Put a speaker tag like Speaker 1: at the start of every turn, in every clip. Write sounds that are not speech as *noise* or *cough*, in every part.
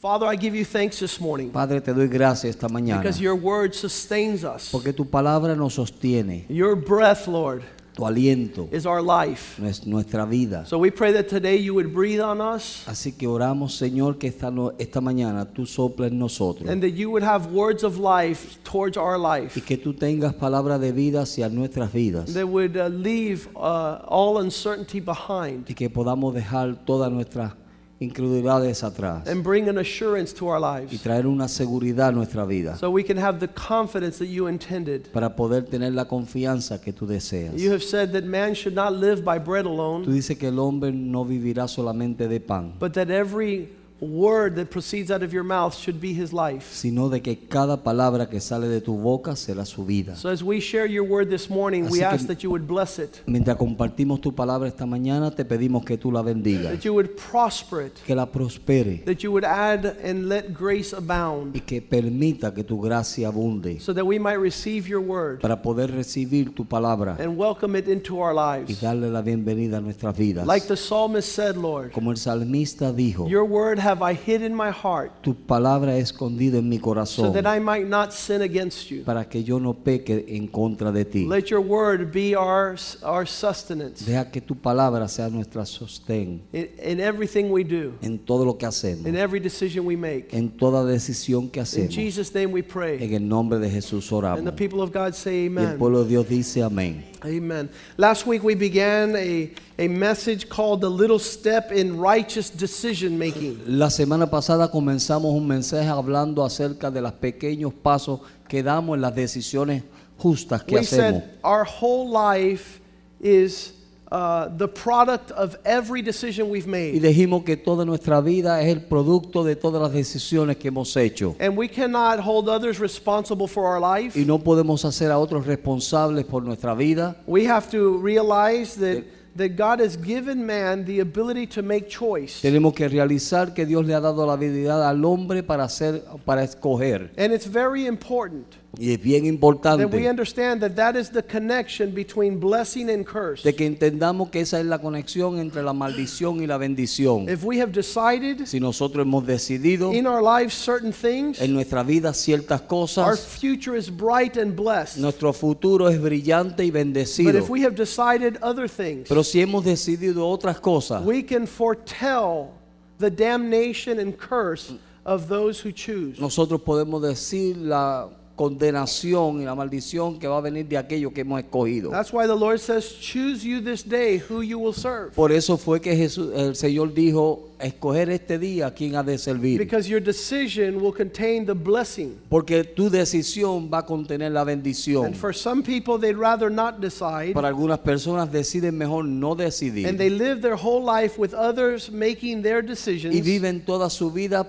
Speaker 1: Father, I give you thanks this morning
Speaker 2: Padre, te doy gracias esta mañana
Speaker 1: because your word sustains us.
Speaker 2: porque tu palabra nos sostiene.
Speaker 1: Your breath, Lord,
Speaker 2: Tu aliento
Speaker 1: is our life.
Speaker 2: es nuestra vida.
Speaker 1: So we pray that today you would breathe on us
Speaker 2: Así que oramos, Señor, que esta, no- esta mañana tú soples en nosotros
Speaker 1: and that you would have words of life towards our
Speaker 2: y
Speaker 1: life
Speaker 2: que tú tengas palabra de vida hacia nuestras vidas
Speaker 1: that would uh, leave uh, all uncertainty behind
Speaker 2: y que podamos dejar todas nuestras incredulidades atrás
Speaker 1: and bring an assurance to our
Speaker 2: y
Speaker 1: lives
Speaker 2: traer una seguridad a nuestra vida
Speaker 1: so we can have the confidence that you intended.
Speaker 2: para poder tener la confianza que tú deseas.
Speaker 1: You have said that man should not live by bread
Speaker 2: Tú
Speaker 1: alone,
Speaker 2: dices que el hombre no vivirá solamente de pan,
Speaker 1: but that every word that proceeds out of your mouth should be his life.
Speaker 2: sino de que cada palabra que sale de tu boca será su vida.
Speaker 1: So as we share your word this morning, we
Speaker 2: Así que-
Speaker 1: ask that you would bless it,
Speaker 2: Mientras compartimos tu palabra esta mañana, te pedimos que tú la bendigas,
Speaker 1: that you would prosper it,
Speaker 2: que la prospere
Speaker 1: that you would add and let grace
Speaker 2: y
Speaker 1: abound,
Speaker 2: que permita que tu gracia abunde
Speaker 1: so that we might receive your word
Speaker 2: para poder recibir tu palabra
Speaker 1: and welcome it into our
Speaker 2: y
Speaker 1: lives.
Speaker 2: darle la bienvenida a nuestras vidas.
Speaker 1: Like the psalmist said, Lord,
Speaker 2: Como el salmista dijo,
Speaker 1: your word have I hid in my heart,
Speaker 2: tu palabra es escondida en mi corazón so
Speaker 1: that I might not sin against you.
Speaker 2: para que yo no peque en contra de ti.
Speaker 1: Let your word be our, our sustenance
Speaker 2: Deja que tu palabra sea nuestra sostén
Speaker 1: in, in everything we do,
Speaker 2: en todo lo que hacemos,
Speaker 1: in every decision we make.
Speaker 2: en toda decisión que hacemos. In.
Speaker 1: Jesus' name we pray.
Speaker 2: En el nombre de Jesús oramos.
Speaker 1: And the people of God say
Speaker 2: Y el
Speaker 1: amen.
Speaker 2: pueblo de Dios dice amén.
Speaker 1: Amen. Last week we began a, a message called The Little Step in Righteous Decision Making.
Speaker 2: La semana pasada comenzamos un mensaje hablando acerca de los pequeños pasos que damos en las decisiones justas que
Speaker 1: We
Speaker 2: hacemos.
Speaker 1: said our whole life is uh, the product of every decision we've
Speaker 2: Y
Speaker 1: made.
Speaker 2: dijimos que toda nuestra vida es el producto de todas las decisiones que hemos hecho.
Speaker 1: And we cannot hold others responsible for our life.
Speaker 2: Y no podemos hacer a otros responsables por nuestra vida.
Speaker 1: We have to realize that, that God has given man the ability to make choice.
Speaker 2: Tenemos que realizar que Dios le ha dado la habilidad al hombre para hacer, para escoger.
Speaker 1: And it's very important
Speaker 2: Y es bien
Speaker 1: that we
Speaker 2: importante
Speaker 1: understand that that is the connection between blessing and curse.
Speaker 2: de que entendamos que esa es la conexión entre la maldición y la bendición.
Speaker 1: If we have decided
Speaker 2: Si nosotros hemos decidido
Speaker 1: in our lives certain things,
Speaker 2: en nuestra vida ciertas
Speaker 1: our
Speaker 2: cosas,
Speaker 1: future is bright and blessed.
Speaker 2: nuestro futuro es brillante y
Speaker 1: But
Speaker 2: bendecido.
Speaker 1: if we have decided other things,
Speaker 2: Pero si hemos decidido otras cosas,
Speaker 1: we can foretell the damnation and curse of those who choose.
Speaker 2: nosotros podemos decir la condenación y la maldición que va a venir de aquello que hemos escogido.
Speaker 1: That's why the Lord says, Choose you this day who you will serve.
Speaker 2: Por eso fue que Jesús, el Señor dijo, escoger este día a quién ha de servir.
Speaker 1: Because your decision will contain the blessing.
Speaker 2: Porque tu decisión va a contener la bendición.
Speaker 1: And for some people, they'd rather not decide.
Speaker 2: Para algunas personas deciden mejor no decidir.
Speaker 1: And they live their whole life with others making their decisions.
Speaker 2: y viven toda su vida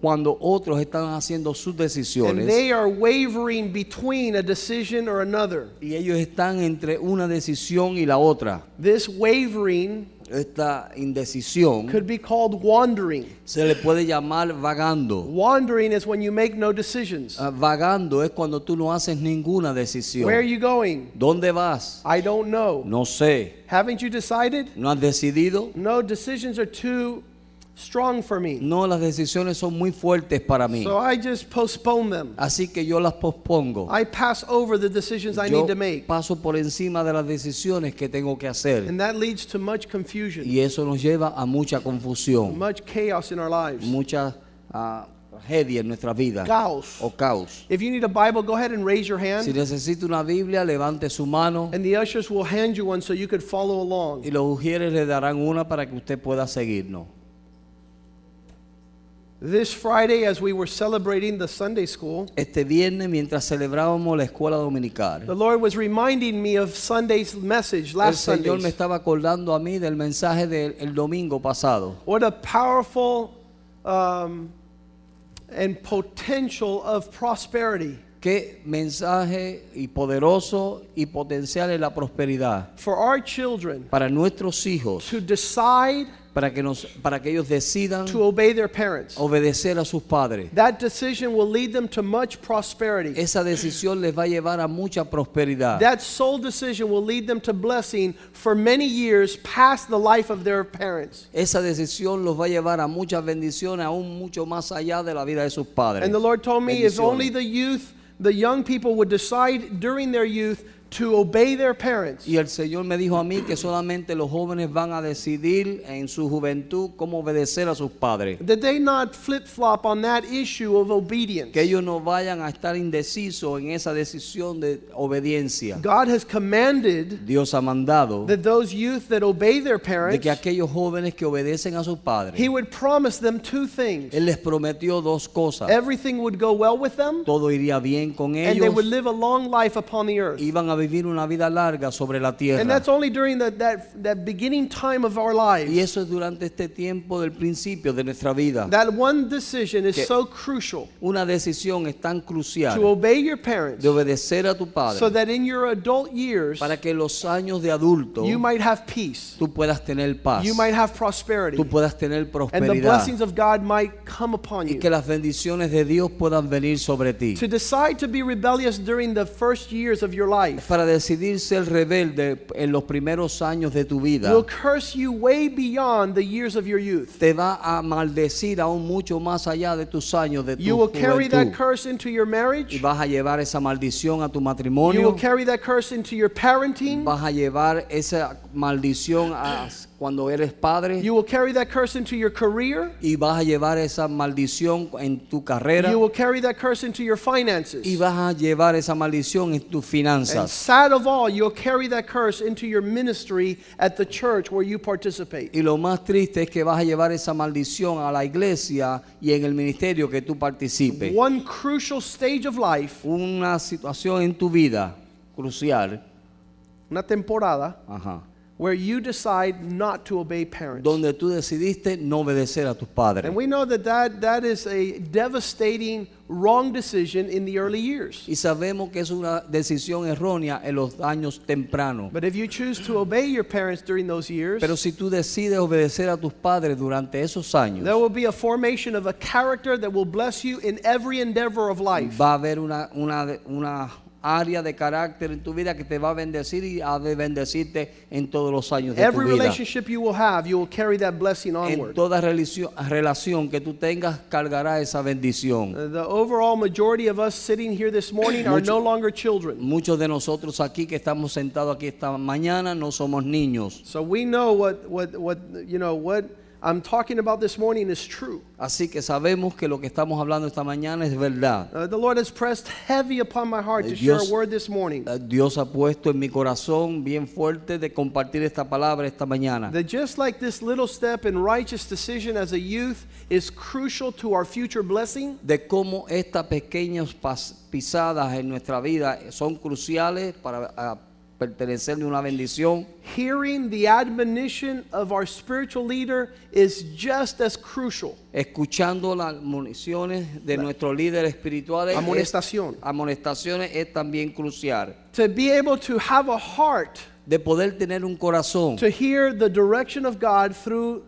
Speaker 2: cuando otros están haciendo sus
Speaker 1: And
Speaker 2: decisiones.
Speaker 1: they are wavering between a decision or another.
Speaker 2: y ellos están entre una decisión y la otra.
Speaker 1: This wavering
Speaker 2: Esta indecisión
Speaker 1: could be called wandering.
Speaker 2: se le puede llamar vagando.
Speaker 1: Wandering is when you make no decisions.
Speaker 2: Ah, vagando es cuando tú no haces ninguna decisión.
Speaker 1: Where are you going?
Speaker 2: ¿Dónde vas?
Speaker 1: I don't know.
Speaker 2: No sé.
Speaker 1: Haven't you decided?
Speaker 2: ¿No has decidido?
Speaker 1: No, decisions are too strong for me.
Speaker 2: No, las decisiones son muy fuertes para mí.
Speaker 1: So I just postpone them.
Speaker 2: Así que yo las pospongo.
Speaker 1: I pass over the decisions I
Speaker 2: Yo
Speaker 1: need to make.
Speaker 2: paso por encima de las decisiones que tengo que hacer.
Speaker 1: And that leads to much confusion,
Speaker 2: Y eso nos lleva a mucha confusión,
Speaker 1: much chaos in our lives.
Speaker 2: mucha tragedia en nuestra vida
Speaker 1: Chaos.
Speaker 2: o caos.
Speaker 1: If you need a Bible, go ahead and raise your
Speaker 2: Si
Speaker 1: hand.
Speaker 2: necesita una Biblia, levante su mano
Speaker 1: And the ushers will hand you one so you could follow along.
Speaker 2: y los ujieres le darán una para que usted pueda seguirnos.
Speaker 1: This Friday, as we were celebrating the Sunday school,
Speaker 2: Este viernes, mientras celebrábamos la escuela dominical,
Speaker 1: the Lord was reminding me of Sunday's message
Speaker 2: el
Speaker 1: last
Speaker 2: Señor me
Speaker 1: Sunday.
Speaker 2: estaba acordando a mí del mensaje del el domingo pasado.
Speaker 1: What a powerful um, and potential of prosperity
Speaker 2: Qué mensaje y poderoso y potencial es la prosperidad
Speaker 1: for our children
Speaker 2: para nuestros hijos
Speaker 1: to decide
Speaker 2: para que, nos, para que ellos decidan
Speaker 1: to obey their parents.
Speaker 2: obedecer a sus padres.
Speaker 1: That decision will lead them to much prosperity.
Speaker 2: Esa decisión les va a llevar a mucha prosperidad.
Speaker 1: That sole decision will lead them to blessing for many years past the life of their parents.
Speaker 2: Esa decisión los va a llevar a muchas bendiciones, aún mucho más allá de la vida de sus padres.
Speaker 1: And the Lord told me if only the youth, the young people would decide during their youth to obey their parents.
Speaker 2: Y el Señor me dijo a mí que solamente los jóvenes van a decidir en su juventud cómo obedecer a sus padres.
Speaker 1: That they not flip flop on that issue of obedience.
Speaker 2: Que ellos no vayan a estar indecisos en esa decisión de obediencia.
Speaker 1: God has commanded
Speaker 2: Dios ha mandado
Speaker 1: that those youth that obey their
Speaker 2: de
Speaker 1: parents,
Speaker 2: que aquellos jóvenes que obedecen a sus padres,
Speaker 1: He would promise them two things.
Speaker 2: Él les prometió dos cosas.
Speaker 1: Everything would go well with them,
Speaker 2: Todo iría bien con
Speaker 1: and they would
Speaker 2: ellos.
Speaker 1: live a long life upon the earth.
Speaker 2: Iban a vivir una vida larga sobre la
Speaker 1: And
Speaker 2: tierra.
Speaker 1: that's only during that, that, that beginning time of our
Speaker 2: Y
Speaker 1: lives.
Speaker 2: eso es durante este tiempo del principio de nuestra vida.
Speaker 1: That one decision is so crucial
Speaker 2: Una decisión es tan
Speaker 1: to
Speaker 2: crucial
Speaker 1: obey your parents
Speaker 2: de obedecer a tu
Speaker 1: so
Speaker 2: padre
Speaker 1: that in your adult years
Speaker 2: para que los años de adulto
Speaker 1: you might have peace,
Speaker 2: tú puedas tener paz,
Speaker 1: you might have prosperity,
Speaker 2: tú puedas tener
Speaker 1: and the
Speaker 2: prosperidad
Speaker 1: blessings of God might come upon
Speaker 2: y
Speaker 1: you.
Speaker 2: que las bendiciones de Dios puedan venir sobre ti.
Speaker 1: To decide to be rebellious during the first years of your life
Speaker 2: Para decidir ser rebelde en los primeros años de tu vida,
Speaker 1: will curse you way beyond the years of your youth.
Speaker 2: te va a maldecir aún mucho más allá de tus años de tu
Speaker 1: You will carry that curse into your
Speaker 2: Y
Speaker 1: marriage.
Speaker 2: vas a llevar esa maldición a tu
Speaker 1: You will
Speaker 2: matrimonio.
Speaker 1: carry that curse into your parenting.
Speaker 2: Vas a llevar esa maldición a cuando eres padre.
Speaker 1: You will carry that curse into your career.
Speaker 2: Y vas a llevar esa maldición en tu carrera.
Speaker 1: You will carry that curse into your finances.
Speaker 2: Y vas a llevar esa maldición en tus
Speaker 1: And
Speaker 2: finanzas.
Speaker 1: sad of all, you'll carry that curse into your ministry at the church where you participate.
Speaker 2: Y lo más triste es que vas a llevar esa maldición a la iglesia y en el ministerio que tú participes.
Speaker 1: One crucial stage of life,
Speaker 2: Una situación en tu vida crucial,
Speaker 1: una temporada,
Speaker 2: ajá,
Speaker 1: where you decide not to obey parents.
Speaker 2: donde tú decidiste no obedecer a tus padres.
Speaker 1: And we know that, that that is a devastating wrong decision in the early years.
Speaker 2: Y sabemos que es una decisión errónea en los años tempranos.
Speaker 1: But if you choose to obey your parents during those years,
Speaker 2: Pero si tú decides obedecer a tus padres durante esos años,
Speaker 1: there will be a formation of a character that will bless you in every endeavor of life.
Speaker 2: va a haber una, una, una área de carácter en tu vida que te va a bendecir y ha de bendecirte en todos los años de tu
Speaker 1: Every
Speaker 2: vida.
Speaker 1: relationship you will have, you will carry that blessing
Speaker 2: En
Speaker 1: onward.
Speaker 2: toda relación, relación que tú tengas cargará esa bendición.
Speaker 1: Uh, The overall majority of us sitting here this morning are no longer children.
Speaker 2: Muchos de nosotros aquí que estamos sentados aquí esta mañana no somos niños.
Speaker 1: So we know what, what, what, you know, what I'm talking about this morning is true.
Speaker 2: Así que sabemos que lo que estamos hablando esta mañana es verdad.
Speaker 1: Uh, the Lord has pressed heavy upon my heart to
Speaker 2: Eh,
Speaker 1: share a
Speaker 2: Dios-
Speaker 1: word this morning.
Speaker 2: Eh, Dios ha puesto en mi corazón bien fuerte de compartir esta palabra esta mañana.
Speaker 1: That just like this little step in righteous decision as a youth is crucial to our future blessing,
Speaker 2: de cómo estas pequeñas pisadas en nuestra vida son cruciales para ah, pertenecerle una bendición.
Speaker 1: hearing the admonition of our spiritual leader is just as crucial.
Speaker 2: Escuchando las de nuestros líderes espirituales, es-
Speaker 1: Amonestación.
Speaker 2: amonestaciones es también crucial.
Speaker 1: To be able to have a heart
Speaker 2: De poder tener un corazón,
Speaker 1: to hear the direction of God through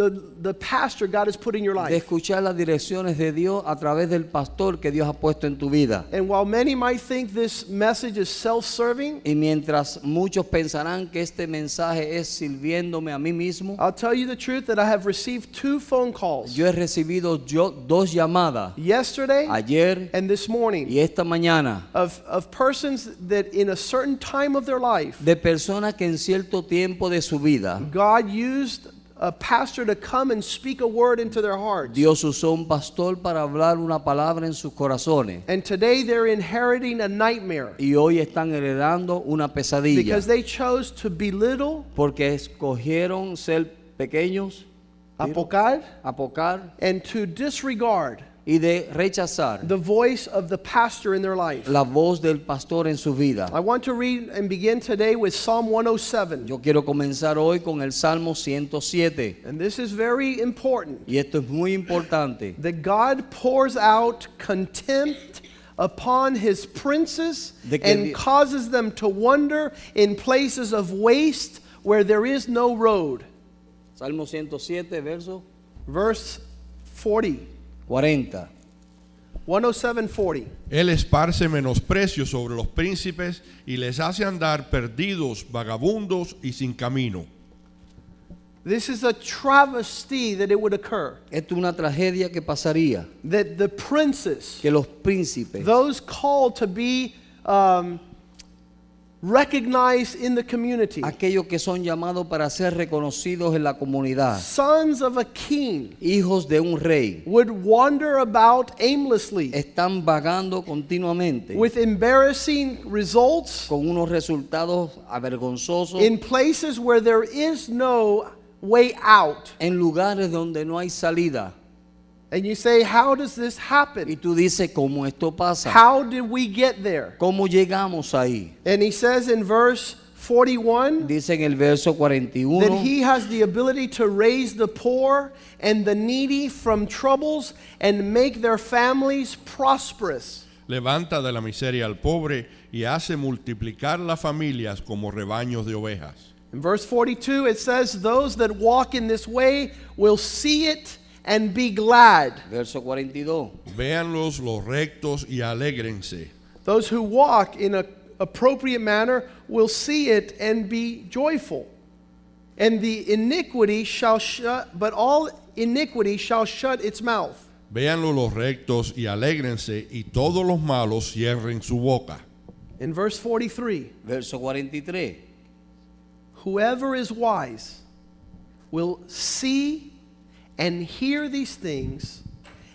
Speaker 1: the, the pastor God has put in your
Speaker 2: de
Speaker 1: life.
Speaker 2: escuchar las direcciones de Dios a través del pastor que Dios ha puesto en tu vida.
Speaker 1: And while many might think this message is self serving,
Speaker 2: Y mientras muchos pensarán que este mensaje es sirviéndome a mí mismo,
Speaker 1: I'll tell you the truth that I have received two phone calls
Speaker 2: yo he recibido yo dos llamadas,
Speaker 1: yesterday
Speaker 2: ayer
Speaker 1: and this morning
Speaker 2: y esta mañana,
Speaker 1: of, of persons that in a certain time of their life,
Speaker 2: de personas que en cierto tiempo de su vida
Speaker 1: God used a pastor to come and speak a word into their hearts.
Speaker 2: Dios usó un pastor para hablar una palabra en sus corazones.
Speaker 1: And today they're inheriting a nightmare.
Speaker 2: Y hoy están heredando una pesadilla.
Speaker 1: Because they chose to belittle,
Speaker 2: porque escogieron ser pequeños,
Speaker 1: apocar,
Speaker 2: apocar
Speaker 1: and to disregard
Speaker 2: y de rechazar
Speaker 1: the voice of the pastor in their life.
Speaker 2: la voz del pastor en su vida.
Speaker 1: I want to read and begin today with Psalm 107.
Speaker 2: Yo quiero comenzar hoy con el Salmo 107
Speaker 1: And this is very important
Speaker 2: y esto es muy importante.
Speaker 1: that God pours out contempt upon his princes and causes them to wander in places of waste where there is no road.
Speaker 2: Salmo 107, verso
Speaker 1: verse 40.
Speaker 2: 40.
Speaker 1: 107:40.
Speaker 3: Él esparce menosprecio sobre los príncipes y les hace andar perdidos, vagabundos y sin camino.
Speaker 1: This is a travesty that it would occur.
Speaker 2: Esto es una tragedia que pasaría,
Speaker 1: That the princes,
Speaker 2: que los príncipes,
Speaker 1: those called to be um, recognized in the community,
Speaker 2: aquellos que son llamados para ser reconocidos en la comunidad,
Speaker 1: sons of a king,
Speaker 2: hijos de un rey,
Speaker 1: would wander about aimlessly
Speaker 2: están vagando continuamente
Speaker 1: with embarrassing results
Speaker 2: con unos resultados avergonzosos
Speaker 1: in places where there is no way out.
Speaker 2: en lugares donde no hay salida.
Speaker 1: And you say, How does this
Speaker 2: Y
Speaker 1: happen?
Speaker 2: tú dices, ¿cómo esto pasa?
Speaker 1: How did we get there?
Speaker 2: ¿Cómo llegamos ahí?
Speaker 1: And he says in verse 41
Speaker 2: Dice en el verso
Speaker 1: that he has the ability to raise the poor and the needy from troubles and make their families prosperous.
Speaker 3: Levanta de la miseria al pobre y hace multiplicar las familias como rebaños de ovejas.
Speaker 1: In verse 42, it says, Those that walk in this way will see it and be glad.
Speaker 2: Verso 42.
Speaker 3: Véanlos los rectos y alégrense.
Speaker 1: Those who walk in an appropriate manner will see it and be joyful. And the iniquity shall shut, but all iniquity shall shut its mouth.
Speaker 3: Véanlo los rectos y alégrense y todos los malos cierren su boca.
Speaker 1: In verse 43,
Speaker 2: Verso 43.
Speaker 1: whoever is wise will see and hear these things,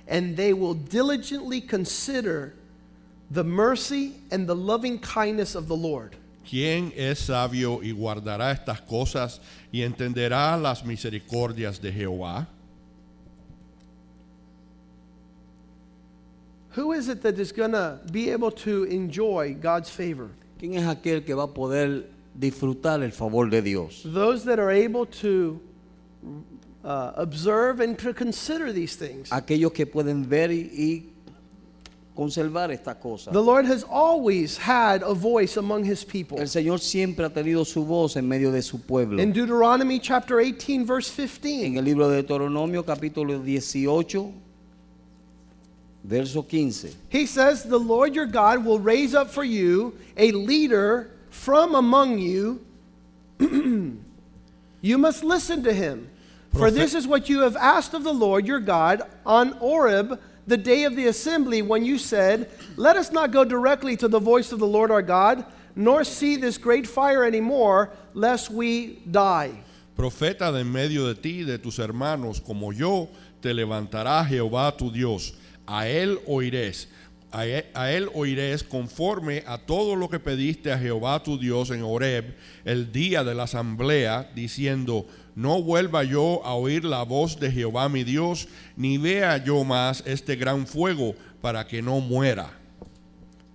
Speaker 1: and they will diligently consider the mercy and the loving kindness of the Lord.
Speaker 3: ¿Quién es sabio y guardará estas cosas y entenderá las misericordias de Jehová?
Speaker 1: Who is it that is going to be able to enjoy God's favor?
Speaker 2: ¿Quién es aquel que va a poder disfrutar el favor de Dios?
Speaker 1: Those that are able to uh, observe and to consider these things.
Speaker 2: Aquellos que pueden ver y, y conservar estas cosas.
Speaker 1: The Lord has always had a voice among his people.
Speaker 2: El Señor siempre ha tenido su voz en medio de su pueblo.
Speaker 1: In Deuteronomy chapter 18, verse
Speaker 2: En el libro de Deuteronomio capítulo 18, verso 15.
Speaker 1: he says, The Lord your God will raise up for you a leader from among you. *clears throat* you must listen to him. For this is what you have asked of the Lord your God on Oreb, the day of the assembly, when you said, Let us not go directly to the voice of the Lord our God, nor see this great fire anymore, lest we die.
Speaker 3: Profeta de en medio de ti y de tus hermanos, como yo, te levantará Jehová tu Dios. A él oirés. A él, a él oirés conforme a todo lo que pediste a Jehová tu Dios en Horeb el día de la asamblea, diciendo, no vuelva yo a oír la voz de Jehová mi Dios, ni vea yo más este gran fuego para que no muera.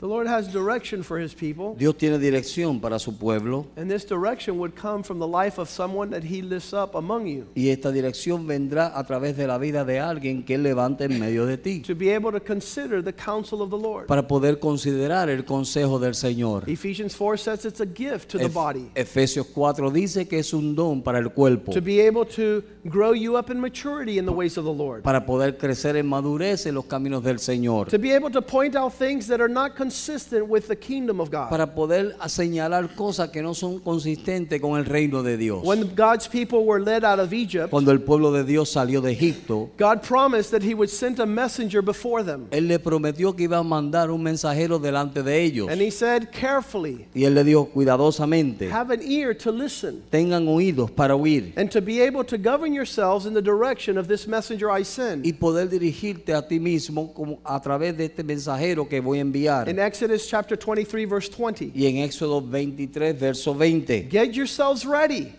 Speaker 1: The Lord has direction for his people,
Speaker 2: Dios tiene dirección para su pueblo
Speaker 1: and this direction would come from the life of someone that he lifts up among you.
Speaker 2: y esta dirección vendrá a través de la vida de alguien que él levante en medio de ti
Speaker 1: To be able to consider the counsel of the Lord.
Speaker 2: para poder considerar el consejo del Señor.
Speaker 1: Ephesians 4 says it's a gift to the body.
Speaker 2: Efesios 4 dice que es un don para el cuerpo,
Speaker 1: To be able to grow you up in maturity in the ways of the Lord.
Speaker 2: para poder crecer en madurez en los caminos del Señor,
Speaker 1: To be able to point out things that are not consistent with the kingdom of God.
Speaker 2: para poder señalar cosas que no son consistentes con el reino de Dios.
Speaker 1: When God's people were led out of Egypt,
Speaker 2: Cuando el pueblo de Dios salió de Egipto,
Speaker 1: God promised that he would send a messenger before them.
Speaker 2: Él le prometió que iba a mandar un mensajero delante de ellos.
Speaker 1: And he said, carefully,
Speaker 2: Y él le dijo cuidadosamente,
Speaker 1: have an ear to listen.
Speaker 2: tengan oídos para oír
Speaker 1: and to be able to govern yourselves in the direction of this messenger I send.
Speaker 2: y poder dirigirte a ti mismo como a través de este mensajero que voy a enviar.
Speaker 1: Exodus chapter 23, verse 20,
Speaker 2: Y en Éxodo 23, verso 20,
Speaker 1: get yourselves ready.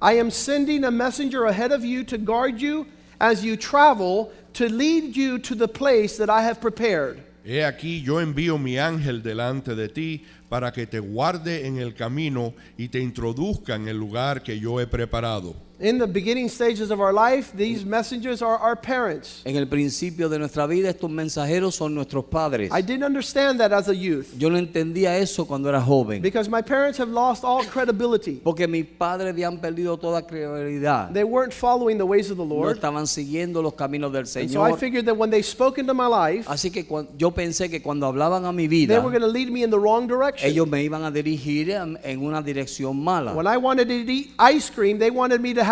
Speaker 1: I am sending a messenger ahead of you to guard you as you travel, to lead you to the place that I have prepared.
Speaker 3: He aquí yo envío mi ángel delante de ti para que te guarde en el camino y te introduzca en el lugar que yo he preparado.
Speaker 1: In the beginning stages of our life, these messengers are our parents.
Speaker 2: En el principio de nuestra vida estos mensajeros son nuestros padres.
Speaker 1: I didn't understand that as a youth
Speaker 2: Yo no entendía eso cuando era joven.
Speaker 1: because my parents have lost all credibility.
Speaker 2: Porque mis padres habían perdido toda credibilidad.
Speaker 1: They weren't following the ways of the Lord.
Speaker 2: No estaban siguiendo los caminos del
Speaker 1: And so I figured that when they spoke into my life,
Speaker 2: Así que yo pensé que cuando hablaban a mi vida, they
Speaker 1: were going to lead me in the wrong direction.
Speaker 2: ellos me iban a dirigir en una dirección mala.
Speaker 1: When I wanted to eat ice cream, they wanted me to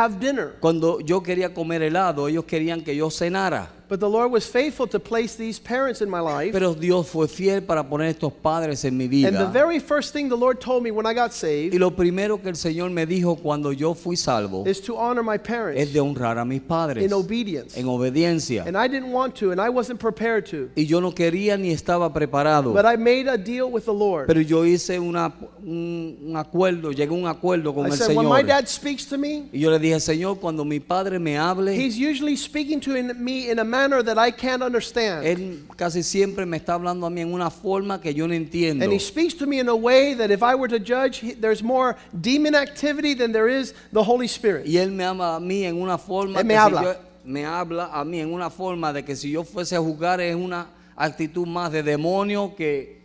Speaker 2: Cuando yo quería comer helado, ellos querían que yo cenara.
Speaker 1: But the Lord was faithful to place these parents in my life.
Speaker 2: Pero Dios fue fiel para poner estos padres en mi vida.
Speaker 1: And the very first thing the Lord told me when I got saved.
Speaker 2: Y lo primero que el Señor me dijo cuando yo fui salvo
Speaker 1: is to honor my parents.
Speaker 2: es de honrar a mis padres
Speaker 1: in obedience.
Speaker 2: en obediencia.
Speaker 1: And I didn't want to, and I wasn't prepared to.
Speaker 2: Y yo no quería ni estaba preparado.
Speaker 1: But I made a deal with the Lord.
Speaker 2: Pero yo hice una, un, un acuerdo, llegué a un acuerdo con
Speaker 1: I
Speaker 2: el
Speaker 1: said, when my dad speaks to me,
Speaker 2: Y yo le dije, Señor, cuando mi padre me hable,
Speaker 1: he's usually speaking to me in a manner that I can't understand.
Speaker 2: Él casi siempre me está hablando a mí en una forma que yo no entiendo.
Speaker 1: And he speaks to me in a way that if I were to judge, he- there's more demon activity than there is the Holy Spirit.
Speaker 2: Y Él me ama a mí en una forma
Speaker 1: Él me
Speaker 2: que si
Speaker 1: habla.
Speaker 2: yo- me habla a mí en una forma de que si yo fuese a juzgar es una actitud más de demonio que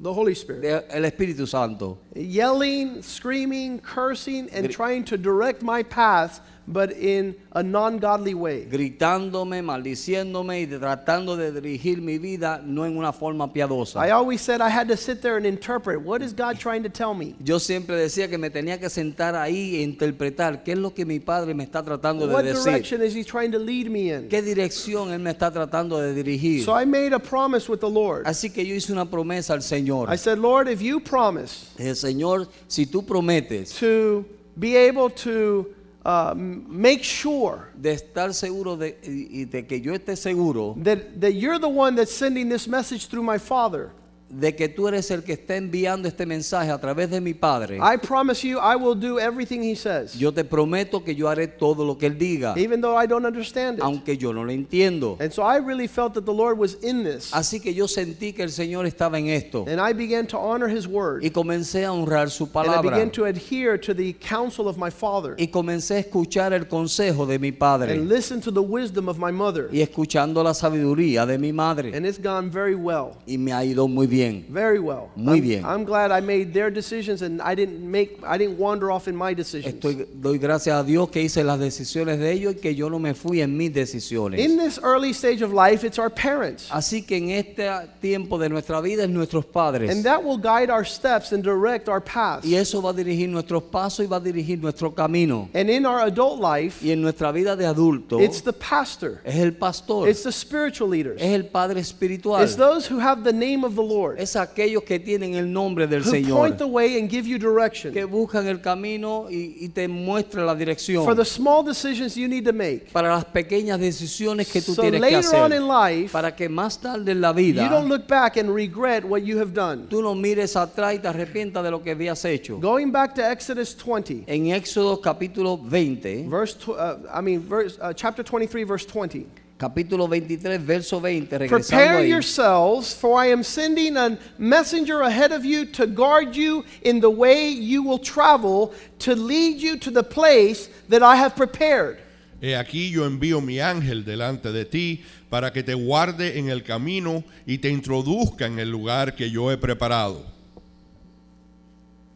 Speaker 1: The Holy Spirit.
Speaker 2: de el Espíritu Santo.
Speaker 1: Yelling, screaming, cursing, and trying to direct my path, but in a non godly way.
Speaker 2: Gritándome, maldiciéndome y tratando de dirigir mi vida no en una forma piadosa.
Speaker 1: I always said I had to sit there and interpret what is God trying to tell me?
Speaker 2: Yo siempre decía que me tenía que sentar ahí e interpretar qué es lo que mi padre me está tratando
Speaker 1: What
Speaker 2: de decir.
Speaker 1: direction is He trying to lead me in?
Speaker 2: ¿Qué dirección Él me está tratando de dirigir?
Speaker 1: So I made a promise with the Lord.
Speaker 2: Así que yo hice una promesa al Señor.
Speaker 1: I said, Lord, if you promise
Speaker 2: El Señor, si tú prometes
Speaker 1: to be able to uh, make sure
Speaker 2: de estar seguro de, y de que yo esté seguro
Speaker 1: that, that you're the one that's sending this message through my Father,
Speaker 2: de que tú eres el que está enviando este mensaje a través de mi Padre,
Speaker 1: I promise you I will do everything He says,
Speaker 2: yo te prometo que yo haré todo lo que Él diga,
Speaker 1: even though I don't understand it.
Speaker 2: aunque yo no lo entiendo.
Speaker 1: And so I really felt that the Lord was in this.
Speaker 2: Así que yo sentí que el Señor estaba en esto
Speaker 1: And I began to honor His word.
Speaker 2: y comencé a honrar su
Speaker 1: And I
Speaker 2: palabra
Speaker 1: began to adhere to the counsel of my father
Speaker 2: y comencé a escuchar el consejo de mi Padre
Speaker 1: and listen to the wisdom of my mother.
Speaker 2: y escuchando la sabiduría de mi madre
Speaker 1: And it's gone very well.
Speaker 2: y me ha ido muy bien.
Speaker 1: Very well.
Speaker 2: Muy
Speaker 1: I'm,
Speaker 2: bien.
Speaker 1: I'm glad I made their decisions and I didn't make I didn't wander off in my decisions.
Speaker 2: Estoy, doy gracias a Dios que hice las decisiones de ellos y que yo no me fui en mis decisiones.
Speaker 1: In this early stage of life, it's our parents.
Speaker 2: Así que en este tiempo de nuestra vida es nuestros padres.
Speaker 1: And that will guide our steps and direct our paths.
Speaker 2: Y eso va a dirigir nuestros pasos y va a dirigir nuestro camino.
Speaker 1: And in our adult life,
Speaker 2: Y en nuestra vida de adulto
Speaker 1: it's the pastor.
Speaker 2: es el pastor,
Speaker 1: It's the spiritual leaders.
Speaker 2: es el padre espiritual,
Speaker 1: It's those who have the name of the Lord.
Speaker 2: Es aquellos que tienen el nombre del
Speaker 1: Who
Speaker 2: Señor,
Speaker 1: point the way and give you direction.
Speaker 2: que buscan el camino y, y te muestran la dirección
Speaker 1: For the small decisions you need to make.
Speaker 2: para las pequeñas decisiones que tú
Speaker 1: So
Speaker 2: tienes que
Speaker 1: later on
Speaker 2: hacer.
Speaker 1: in life,
Speaker 2: Para que más tarde en la
Speaker 1: you don't
Speaker 2: vida
Speaker 1: look back and regret what you have done.
Speaker 2: tú no mires atrás y te arrepientas de lo que habías hecho.
Speaker 1: Going back to Exodus 20,
Speaker 2: En Éxodo capítulo 20,
Speaker 1: verse uh, I mean verse uh, chapter 23 verse 20.
Speaker 2: Capítulo 23, verso 20, regresando
Speaker 1: Prepare
Speaker 2: ahí.
Speaker 1: yourselves, for I am sending a messenger ahead of you to guard you in the way you will travel, to lead you to the place that I have prepared.
Speaker 3: He aquí yo envío mi ángel delante de ti para que te guarde en el camino y te introduzca en el lugar que yo he preparado.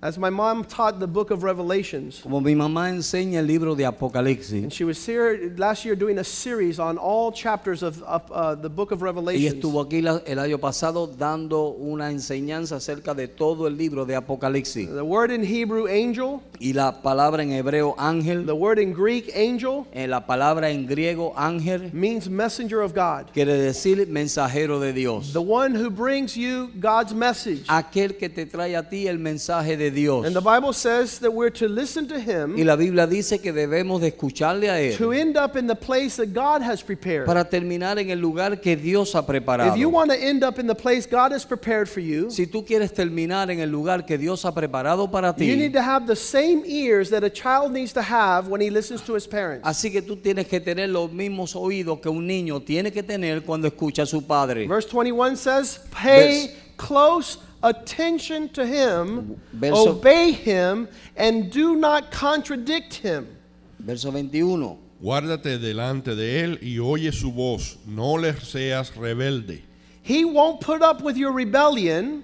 Speaker 1: As my mom taught the book of Revelations,
Speaker 2: Como mi mamá enseña el libro de Apocalipsis,
Speaker 1: and she was here last year doing a series on all chapters of, of uh, the book of
Speaker 2: ella
Speaker 1: Revelations.
Speaker 2: estuvo aquí la- el año pasado dando una enseñanza acerca de todo el libro de Apocalipsis.
Speaker 1: The word in Hebrew, angel,
Speaker 2: Y la palabra en hebreo ángel,
Speaker 1: the word in Greek, angel,
Speaker 2: en la palabra en griego ángel,
Speaker 1: means messenger of God.
Speaker 2: quiere decir mensajero de Dios.
Speaker 1: The one who brings you God's message.
Speaker 2: Aquel que te trae a ti el mensaje de Dios.
Speaker 1: And the Bible says that we're to listen to him
Speaker 2: Y la Biblia dice que debemos de escucharle a
Speaker 1: to
Speaker 2: Él
Speaker 1: end up in the place that God has prepared.
Speaker 2: para terminar en el lugar que Dios ha preparado.
Speaker 1: If you want to end up in the place God has prepared for you,
Speaker 2: Si tú quieres terminar en el lugar que Dios ha preparado para
Speaker 1: you need
Speaker 2: ti,
Speaker 1: to have the same ears that a child needs to have when he listens to his parents.
Speaker 2: así que tú tienes que tener los mismos oídos que un niño tiene que tener cuando escucha a su padre.
Speaker 1: Verse 21 says, Pay
Speaker 2: Vers-
Speaker 1: close attention to him,
Speaker 2: Verso-
Speaker 1: obey him, and do not contradict him.
Speaker 2: Verso 21.
Speaker 3: Guárdate delante de él y oye su voz, no le seas rebelde,
Speaker 1: He won't put up with your rebellion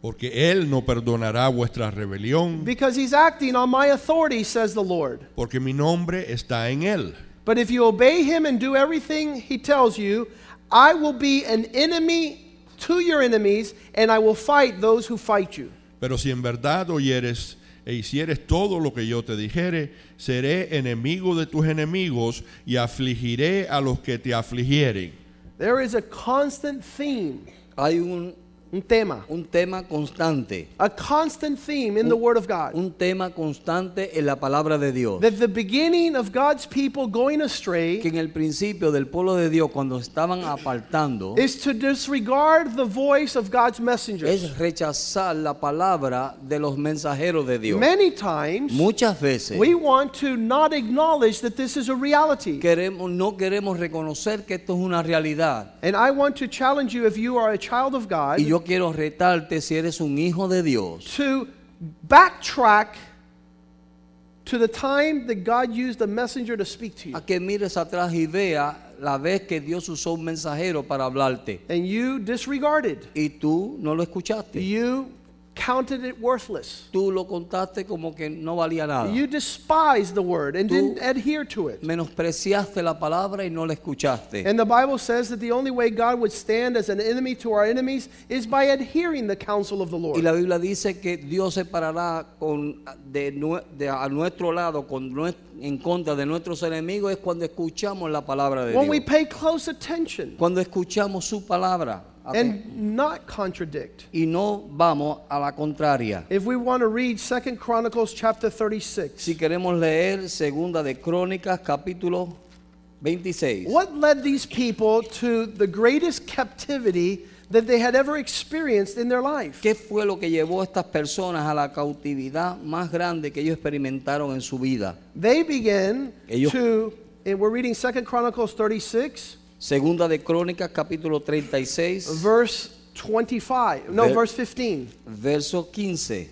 Speaker 3: porque él no perdonará vuestra rebelión,
Speaker 1: because he's acting on my authority, says the Lord.
Speaker 3: porque mi nombre está en él.
Speaker 1: But if you obey him and do everything he tells you, I will be an enemy to your enemies, and I will fight those who fight you.
Speaker 3: Pero si en verdad oyeres e hicieres todo lo que yo te dijere, seré enemigo de tus enemigos y afligiré a los que te afligieren.
Speaker 1: There is a constant theme,
Speaker 2: Hay un,
Speaker 1: un tema,
Speaker 2: un tema constante,
Speaker 1: a constant theme in the Word of God.
Speaker 2: un tema constante en la palabra de Dios.
Speaker 1: That the beginning of God's people going astray
Speaker 2: Que en el principio del pueblo de Dios, cuando estaban apartando,
Speaker 1: is to disregard the voice of God's messengers.
Speaker 2: es rechazar la palabra de los mensajeros de Dios.
Speaker 1: Many times
Speaker 2: Muchas veces
Speaker 1: we want to not acknowledge that this is a reality.
Speaker 2: queremos, no queremos reconocer que esto es una realidad.
Speaker 1: And I want to challenge you if you are a child of God
Speaker 2: Y yo quiero retarte si eres un hijo de Dios,
Speaker 1: to backtrack to the time that God used a messenger to speak to you.
Speaker 2: a que mires atrás y vea la vez que Dios usó un mensajero para hablarte
Speaker 1: And you disregarded.
Speaker 2: y tú no lo escuchaste.
Speaker 1: You counted it worthless.
Speaker 2: Tú lo contaste como que no valía nada.
Speaker 1: You despised the word and
Speaker 2: Tú-
Speaker 1: didn't adhere to it.
Speaker 2: Menospreciaste la palabra y no la escuchaste.
Speaker 1: And the Bible says that the only way God would stand as an enemy to our enemies is by adhering the counsel of the
Speaker 2: Y
Speaker 1: Lord.
Speaker 2: la Biblia dice que Dios se parará con, de, de a nuestro lado con en contra de nuestros enemigos es cuando escuchamos la palabra de
Speaker 1: When we
Speaker 2: Dios.
Speaker 1: pay close attention
Speaker 2: Cuando escuchamos su palabra
Speaker 1: and not contradict.
Speaker 2: y no vamos a la contraria.
Speaker 1: If we want to read Second Chronicles chapter 36,
Speaker 2: Si queremos leer Segunda de Crónicas capítulo 26.
Speaker 1: what led these people to the greatest captivity that they had ever experienced in their life?
Speaker 2: ¿Qué fue lo que llevó a estas personas a la cautividad más grande que ellos experimentaron en su vida?
Speaker 1: They began
Speaker 2: Ellos-
Speaker 1: to, and we're reading Second Chronicles 36,
Speaker 2: Segunda de Crónicas capítulo 36,
Speaker 1: verse 25. No,
Speaker 2: Ver-
Speaker 1: verse 15.
Speaker 2: verso 15.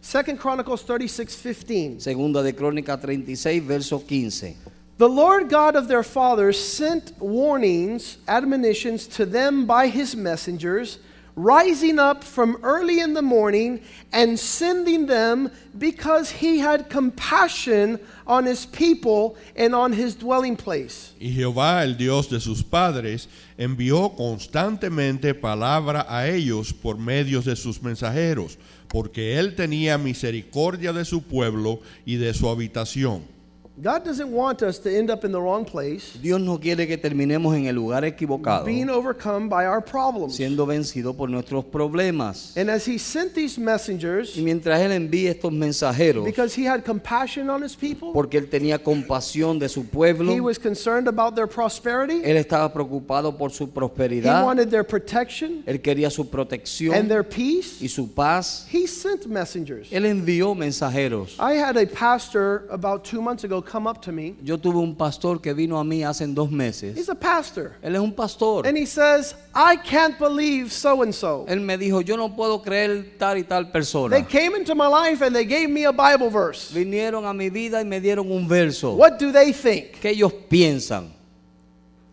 Speaker 1: Second Chronicles 36, 15.
Speaker 2: Segunda de Crónicas 36, verso 15.
Speaker 1: The Lord God of their fathers sent warnings, admonitions to them by his messengers, rising up from early in the morning and sending them because he had compassion on his people and on his dwelling place.
Speaker 3: Y Jehová, el Dios de sus padres, envió constantemente palabra a ellos por medios de sus mensajeros, porque él tenía misericordia de su pueblo y de su habitación.
Speaker 1: God doesn't want us to end up in the wrong place,
Speaker 2: Dios no quiere que terminemos en el lugar equivocado,
Speaker 1: being overcome by our problems.
Speaker 2: siendo vencidos por nuestros problemas.
Speaker 1: And as he sent these messengers,
Speaker 2: Y mientras Él envía estos mensajeros,
Speaker 1: because he had compassion on his people,
Speaker 2: porque Él tenía compasión de su pueblo,
Speaker 1: he was concerned about their prosperity,
Speaker 2: Él estaba preocupado por su prosperidad.
Speaker 1: he wanted their protection
Speaker 2: Él quería su protección and
Speaker 1: their peace.
Speaker 2: y su paz.
Speaker 1: He sent messengers.
Speaker 2: Él envió mensajeros.
Speaker 1: I had a pastor about two months ago come up to me.
Speaker 2: Yo tuve un pastor que vino a mí hace dos meses.
Speaker 1: He's a pastor.
Speaker 2: Él es un pastor.
Speaker 1: And he says, I can't believe so and so.
Speaker 2: Él me dijo, yo no puedo creer tal y tal
Speaker 1: They
Speaker 2: persona.
Speaker 1: came into my life and they gave me a Bible verse.
Speaker 2: Vinieron a mi vida y me dieron un verso.
Speaker 1: What do they think?
Speaker 2: ¿Qué ellos piensan?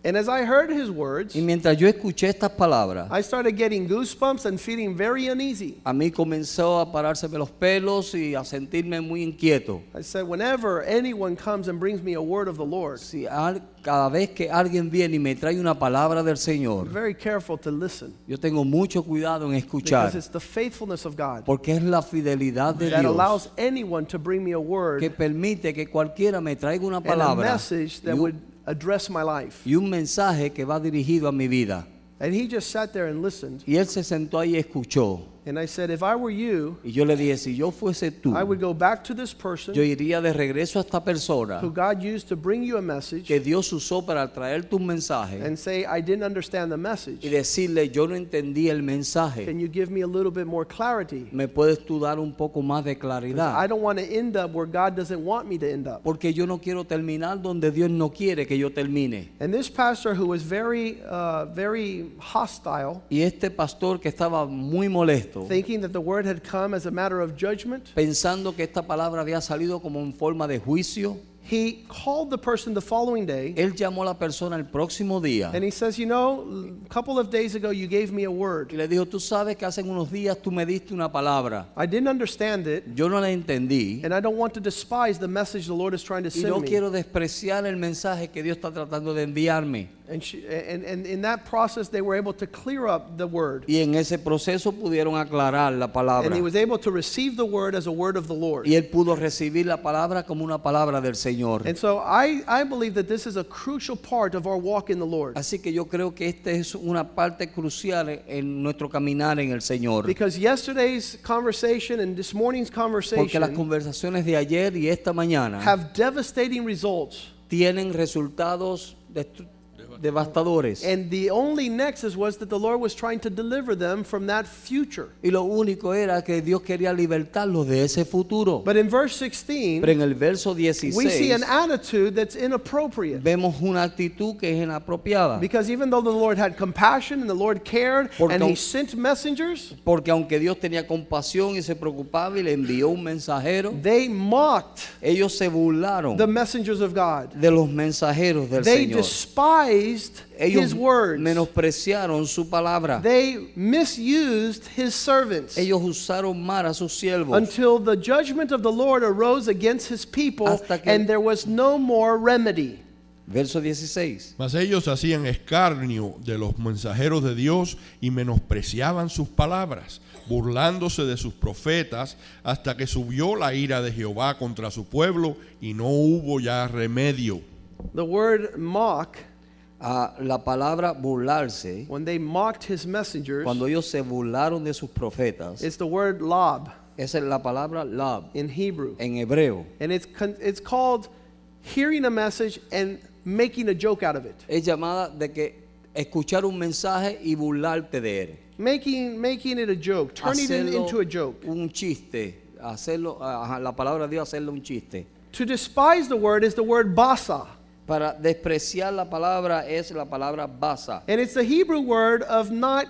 Speaker 1: And as I heard his words,
Speaker 2: Y mientras yo escuché estas palabras,
Speaker 1: I started getting goosebumps and feeling very uneasy.
Speaker 2: a mí comenzó a parárseme los pelos y a sentirme muy inquieto.
Speaker 1: I said, whenever anyone comes and brings me a word of the Lord,
Speaker 2: Si al- cada vez que alguien viene y me trae una palabra del
Speaker 1: I'm
Speaker 2: Señor,
Speaker 1: very careful to listen
Speaker 2: yo tengo mucho cuidado en
Speaker 1: because it's the faithfulness of God
Speaker 2: porque es la fidelidad de
Speaker 1: that
Speaker 2: Dios
Speaker 1: allows anyone to bring me a
Speaker 2: que
Speaker 1: word
Speaker 2: permite que cualquiera me traiga una
Speaker 1: and a
Speaker 2: palabra
Speaker 1: message
Speaker 2: y
Speaker 1: that
Speaker 2: un,
Speaker 1: would address my life.
Speaker 2: y un mensaje que va dirigido a mi vida.
Speaker 1: And he just sat there and listened.
Speaker 2: Y él se sentó ahí y escuchó.
Speaker 1: And I said, if I were you,
Speaker 2: Y yo le dije, si yo fuese tú,
Speaker 1: I would go back to this person
Speaker 2: yo iría de regreso a esta persona
Speaker 1: who God used to bring you a message
Speaker 2: que Dios usó para traer tu mensaje
Speaker 1: and say, I didn't understand the
Speaker 2: y
Speaker 1: message.
Speaker 2: decirle, yo no entendí el mensaje.
Speaker 1: Can you give me a little bit more clarity?
Speaker 2: ¿Me puedes tú dar un poco más de claridad?
Speaker 1: I don't want to end up where God doesn't want me to end up.
Speaker 2: Porque yo no quiero terminar donde Dios no quiere que yo termine.
Speaker 1: And this pastor, who was very, uh, very hostile,
Speaker 2: Y este pastor que estaba muy molesto,
Speaker 1: thinking that the word had come as a matter of judgment,
Speaker 2: pensando que esta palabra había salido como en forma de juicio,
Speaker 1: he called the person the following day
Speaker 2: Él llamó a la persona el próximo día
Speaker 1: and he says, You know, a couple of days ago you gave me a word.
Speaker 2: le dijo, tú sabes que hace unos días tú me diste una palabra.
Speaker 1: I didn't understand it,
Speaker 2: Yo no la entendí
Speaker 1: and I don't want to despise the message the Lord is trying to
Speaker 2: y no
Speaker 1: send me.
Speaker 2: quiero despreciar el mensaje que Dios está tratando de enviarme.
Speaker 1: And, she, and, and in that process, they were able to clear up the word.
Speaker 2: Y en ese proceso pudieron aclarar la palabra.
Speaker 1: And he was able to receive the word as a word of the Lord.
Speaker 2: Y él pudo recibir la palabra como una palabra del Señor.
Speaker 1: And so I, I believe that this is a crucial part of our walk in the Lord.
Speaker 2: Así que yo creo que esta es una parte crucial en nuestro caminar en el Señor.
Speaker 1: Because yesterday's conversation and this morning's
Speaker 2: Porque las
Speaker 1: conversation
Speaker 2: conversaciones de ayer y esta mañana
Speaker 1: have devastating results.
Speaker 2: tienen resultados destru- devastadores.
Speaker 1: And the only nexus was that the Lord was trying to deliver them from that future.
Speaker 2: Y lo único era que Dios quería libertarlos de ese futuro.
Speaker 1: But in verse 16,
Speaker 2: Pero en el verso
Speaker 1: we see an attitude that's inappropriate.
Speaker 2: vemos una actitud que es inapropiada.
Speaker 1: Because even though the Lord had compassion and the Lord cared
Speaker 2: Porque
Speaker 1: and He sent messengers,
Speaker 2: Porque aunque Dios tenía compasión y se preocupaba y le envió un mensajero,
Speaker 1: they mocked
Speaker 2: ellos se burlaron
Speaker 1: the messengers of God.
Speaker 2: de los mensajeros del
Speaker 1: They
Speaker 2: Señor.
Speaker 1: despised
Speaker 2: Ellos
Speaker 1: His words.
Speaker 2: menospreciaron su palabra.
Speaker 1: They misused His servants
Speaker 2: Ellos usaron mal a sus siervos
Speaker 1: until the judgment of the Lord arose against His people and there was no more remedy.
Speaker 2: Verso 16.
Speaker 3: Mas ellos hacían escarnio de los mensajeros de Dios y menospreciaban sus palabras, burlándose de sus profetas, hasta que subió la ira de Jehová contra su pueblo y no hubo ya remedio.
Speaker 1: The word mock,
Speaker 2: La palabra burlarse,
Speaker 1: when they mocked His messengers,
Speaker 2: cuando ellos se burlaron de sus profetas,
Speaker 1: it's the word lob
Speaker 2: esa es la palabra lab
Speaker 1: in Hebrew.
Speaker 2: en hebreo.
Speaker 1: And it's, it's called hearing a message and making a joke out of it.
Speaker 2: Es llamada de que escuchar un mensaje y burlarte de él.
Speaker 1: Making, making it a joke, turning it
Speaker 2: Hacerlo
Speaker 1: into a joke.
Speaker 2: un chiste, hacerlo, ajá, la palabra de Dios hacerlo un chiste.
Speaker 1: To despise the word is the word basa.
Speaker 2: Para despreciar la palabra es la palabra basa.
Speaker 1: And it's the Hebrew word of not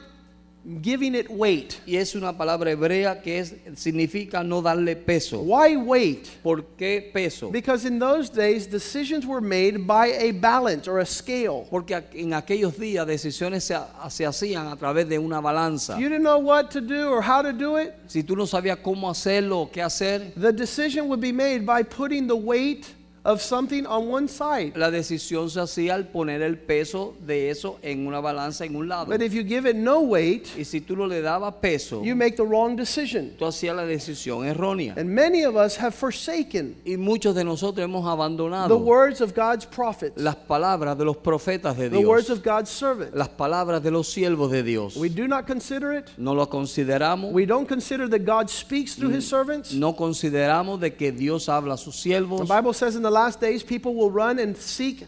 Speaker 1: giving it weight.
Speaker 2: Y es una palabra hebrea que es, significa no darle peso.
Speaker 1: Why weight?
Speaker 2: ¿Por qué peso?
Speaker 1: Because in those days, decisions were made by a balance or a scale.
Speaker 2: Porque en aquellos días decisiones se, se hacían a través de una balanza.
Speaker 1: If you didn't know what to do or how to do it,
Speaker 2: Si tú no sabías cómo hacerlo o qué hacer,
Speaker 1: the decision would be made by putting the weight of something on one side.
Speaker 2: la decisión se hacía al poner el peso de eso en una balanza en un lado.
Speaker 1: But if you give it no weight,
Speaker 2: Y si tú no le dabas peso,
Speaker 1: you make the wrong decision.
Speaker 2: tú hacías la decisión errónea.
Speaker 1: And many of us have forsaken
Speaker 2: Y muchos de nosotros hemos
Speaker 1: the
Speaker 2: abandonado
Speaker 1: words of God's prophets,
Speaker 2: las palabras de los profetas de
Speaker 1: the words
Speaker 2: Dios,
Speaker 1: of God's servants.
Speaker 2: las palabras de los siervos de Dios.
Speaker 1: We do not consider it.
Speaker 2: No lo consideramos,
Speaker 1: We don't consider that God speaks through his servants.
Speaker 2: no consideramos de que Dios habla a sus
Speaker 1: The
Speaker 2: siervos.
Speaker 1: Bible says in the last days, people will run and seek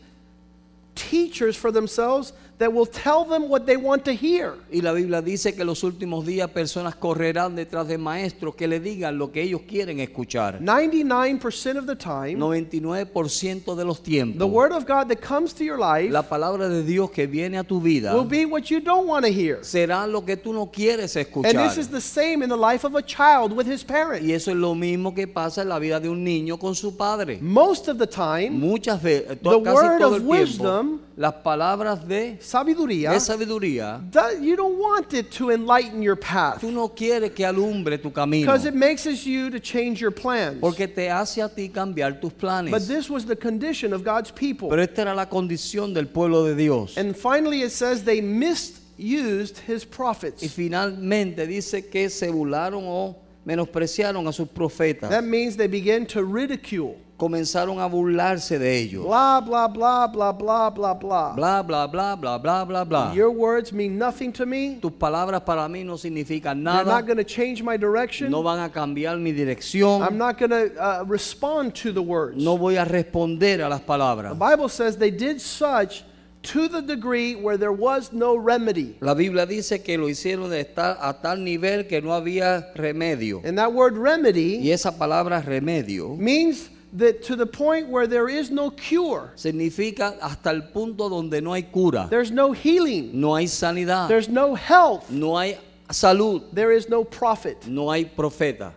Speaker 1: teachers for themselves that will tell them what they want to hear.
Speaker 2: Y la Biblia dice que los últimos días personas correrán detrás de maestros que le digan lo que ellos quieren escuchar.
Speaker 1: 99% of the time,
Speaker 2: 99% de los
Speaker 1: the
Speaker 2: tiempos,
Speaker 1: word of God that comes to your life
Speaker 2: la palabra de Dios que viene a tu vida
Speaker 1: will be what you don't want to hear.
Speaker 2: será lo que tú no quieres
Speaker 1: And
Speaker 2: escuchar.
Speaker 1: this is the same in the life of a child with his parent.
Speaker 2: Y eso es lo mismo que pasa en la vida de un niño con su padre.
Speaker 1: Most of the time,
Speaker 2: Muchas veces,
Speaker 1: The
Speaker 2: casi
Speaker 1: word
Speaker 2: todo
Speaker 1: of
Speaker 2: el tiempo,
Speaker 1: wisdom-
Speaker 2: las palabras de,
Speaker 1: sabiduría,
Speaker 2: de sabiduría,
Speaker 1: do- you don't want it to enlighten your path
Speaker 2: tú no quieres que alumbre tu camino,
Speaker 1: because it makes you to change your plans.
Speaker 2: porque te hace a ti cambiar tus planes.
Speaker 1: But this was the condition of God's people.
Speaker 2: Pero esta era la condición del pueblo de Dios.
Speaker 1: And finally, it says they misused his prophets.
Speaker 2: Y finalmente dice que se burlaron o menospreciaron a sus profetas.
Speaker 1: That means they began to ridicule.
Speaker 2: Comenzaron a burlarse de ellos.
Speaker 1: Blah, blah, blah, blah, blah, blah, blah.
Speaker 2: Bla, bla, bla, bla, bla, bla, bla.
Speaker 1: Your words mean nothing to me.
Speaker 2: Tus palabras para mí no significan
Speaker 1: They're
Speaker 2: nada.
Speaker 1: not going to change my direction.
Speaker 2: No van a cambiar mi dirección.
Speaker 1: I'm not going to uh, respond to the words.
Speaker 2: No voy a responder a las
Speaker 1: The
Speaker 2: palabras.
Speaker 1: Bible says they did such to the degree where there was no remedy.
Speaker 2: La Biblia dice que lo hicieron de estar a tal nivel que no había remedio.
Speaker 1: And that word remedy
Speaker 2: Y esa palabra remedio
Speaker 1: means that to the point where there is no cure,
Speaker 2: significa hasta el punto donde no hay cura,
Speaker 1: there's no healing,
Speaker 2: no hay sanidad,
Speaker 1: there's no health,
Speaker 2: no hay salud,
Speaker 1: there is no profit.
Speaker 2: no hay profeta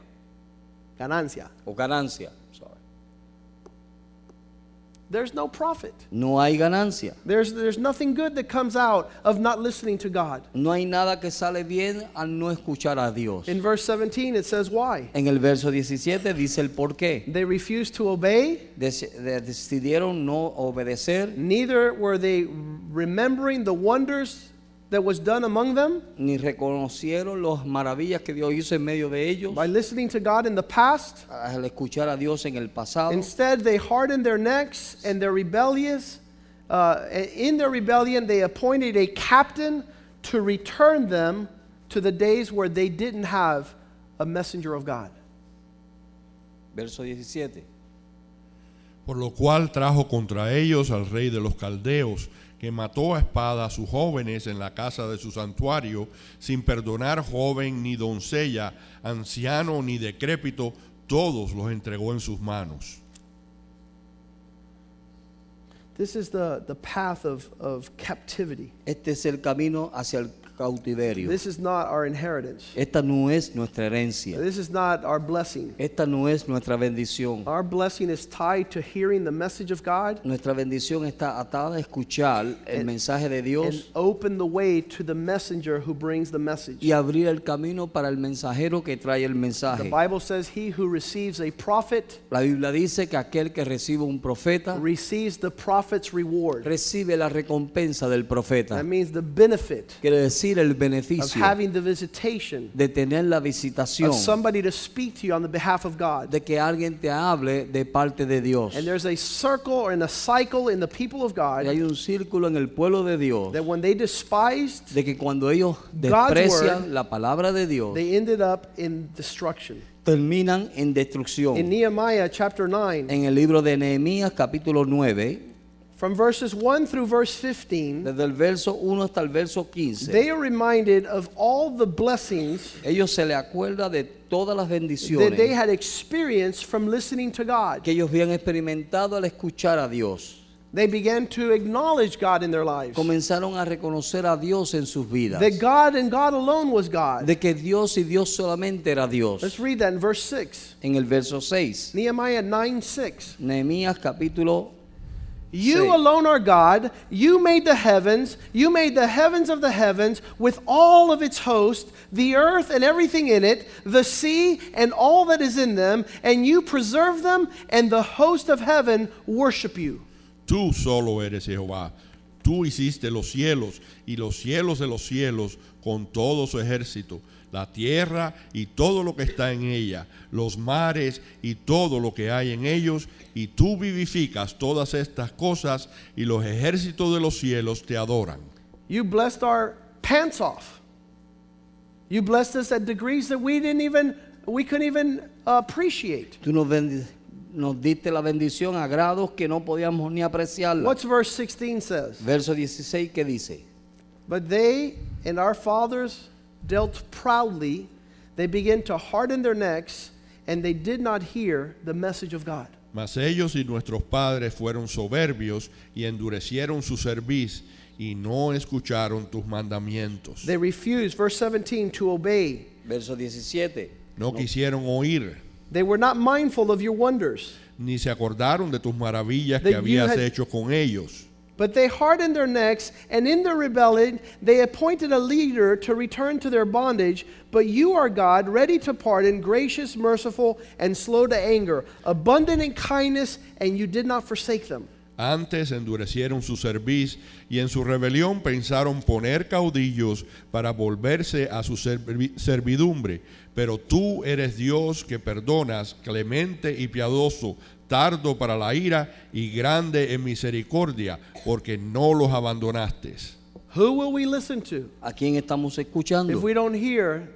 Speaker 1: Ganancia.
Speaker 2: o ganancia.
Speaker 1: There's no profit.
Speaker 2: no hay ganancia.
Speaker 1: There's, there's nothing good that comes out of not listening to God.
Speaker 2: No hay nada que sale bien al no escuchar a Dios.
Speaker 1: In verse 17, it says why.
Speaker 2: En el verso 17 dice el por qué.
Speaker 1: They refused to obey,
Speaker 2: Deci- de- Decidieron no obedecer
Speaker 1: neither were they remembering the wonders that was done among them
Speaker 2: ni reconocieron las maravillas que Dios hizo en medio de ellos
Speaker 1: by listening to God in the past.
Speaker 2: al escuchar a Dios en el pasado.
Speaker 1: Instead, they hardened their necks and they're rebellious. Uh, in their rebellion, they appointed a captain to return them to the days where they didn't have a messenger of God.
Speaker 2: Verso 17.
Speaker 3: Por lo cual trajo contra ellos al rey de los caldeos, que mató a espada a sus jóvenes en la casa de su santuario, sin perdonar joven ni doncella, anciano ni decrépito, todos los entregó en sus manos.
Speaker 1: This is the, the path of, of captivity.
Speaker 2: Este es el camino hacia el cautiverio.
Speaker 1: This is not our inheritance.
Speaker 2: Esta no es nuestra herencia.
Speaker 1: This is not our blessing.
Speaker 2: Esta no es nuestra bendición.
Speaker 1: Our blessing is tied to hearing the message of God
Speaker 2: Nuestra bendición está atada a escuchar el
Speaker 1: And-
Speaker 2: mensaje de
Speaker 1: and
Speaker 2: Dios
Speaker 1: open the way to the messenger who brings the message.
Speaker 2: y abrir el camino para el mensajero que trae el
Speaker 1: The
Speaker 2: mensaje.
Speaker 1: Bible says, He who receives a prophet
Speaker 2: La Biblia dice que aquel que recibe un profeta
Speaker 1: receives the prophet's reward.
Speaker 2: recibe la recompensa del profeta.
Speaker 1: That means the benefit
Speaker 2: Quiere decir el
Speaker 1: of
Speaker 2: beneficio
Speaker 1: having the visitation
Speaker 2: de tener la visitación,
Speaker 1: of somebody to speak to you on the behalf of God.
Speaker 2: de que alguien te hable de parte de Dios.
Speaker 1: And there's a circle and a cycle in the people of
Speaker 2: Y
Speaker 1: God
Speaker 2: hay un círculo en el pueblo de Dios
Speaker 1: that when they despised,
Speaker 2: de que cuando ellos desprecian
Speaker 1: word,
Speaker 2: la palabra de Dios,
Speaker 1: they ended up in destruction.
Speaker 2: terminan en
Speaker 1: In
Speaker 2: destrucción.
Speaker 1: Nehemiah chapter 9,
Speaker 2: En el libro de Nehemías capítulo 9,
Speaker 1: from verses 1 through verse 15,
Speaker 2: desde el verso 1 hasta el verso 15,
Speaker 1: they are reminded of all the blessings
Speaker 2: ellos se le acuerda de todas las
Speaker 1: that they
Speaker 2: bendiciones
Speaker 1: had experienced from listening to God.
Speaker 2: que ellos habían experimentado al escuchar a Dios.
Speaker 1: They began to acknowledge God in their lives.
Speaker 2: Comenzaron a reconocer a Dios en sus vidas.
Speaker 1: That God and God alone was God.
Speaker 2: De que Dios y Dios solamente era Dios.
Speaker 1: Let's read that in verse 6.
Speaker 2: En el verso 6,
Speaker 1: Nehemiah 9 6.
Speaker 2: Nehemías capítulo
Speaker 1: You alone are God. You made the heavens. You made the heavens of the heavens with all of its host, the earth and everything in it, the sea and all that is in them, and you preserve them, and the host of heaven worship you.
Speaker 3: Tú solo eres Jehová. Tú hiciste los cielos y los cielos de los cielos con todo su ejército, la tierra y todo lo que está en ella, los mares y todo lo que hay en ellos, y tú vivificas todas estas cosas y los ejércitos de los cielos te adoran.
Speaker 1: You blessed our pants off. You blessed us at degrees that we didn't even we couldn't even appreciate.
Speaker 2: Tú nos diste la bendición a grados que no podíamos ni apreciarla.
Speaker 1: What's verse 16 says?
Speaker 2: Verso 16 que dice,
Speaker 1: But they and our fathers dealt proudly. They began to harden their necks, and they did not hear the message of God.
Speaker 3: Mas ellos y nuestros padres fueron soberbios y endurecieron su cerviz y no escucharon tus mandamientos.
Speaker 1: They refused, verse 17, to obey.
Speaker 2: verso 17,
Speaker 3: No quisieron oír,
Speaker 1: They were not mindful of your wonders,
Speaker 3: ni se acordaron de tus maravillas que
Speaker 1: That
Speaker 3: habías
Speaker 1: had-
Speaker 3: hecho con ellos.
Speaker 1: But they hardened their necks, and in their rebellion, they appointed a leader to return to their bondage. But you are God, ready to pardon, gracious, merciful, and slow to anger, abundant in kindness, and you did not forsake them.
Speaker 3: Antes endurecieron su cerviz y en su rebelión pensaron poner caudillos para volverse a su servidumbre. Pero tú eres Dios que perdonas, clemente y piadoso, tardo para la ira y grande en misericordia, porque no los abandonaste.
Speaker 1: Who will we listen to
Speaker 2: ¿a quién estamos
Speaker 1: if
Speaker 2: escuchando?
Speaker 1: we don't hear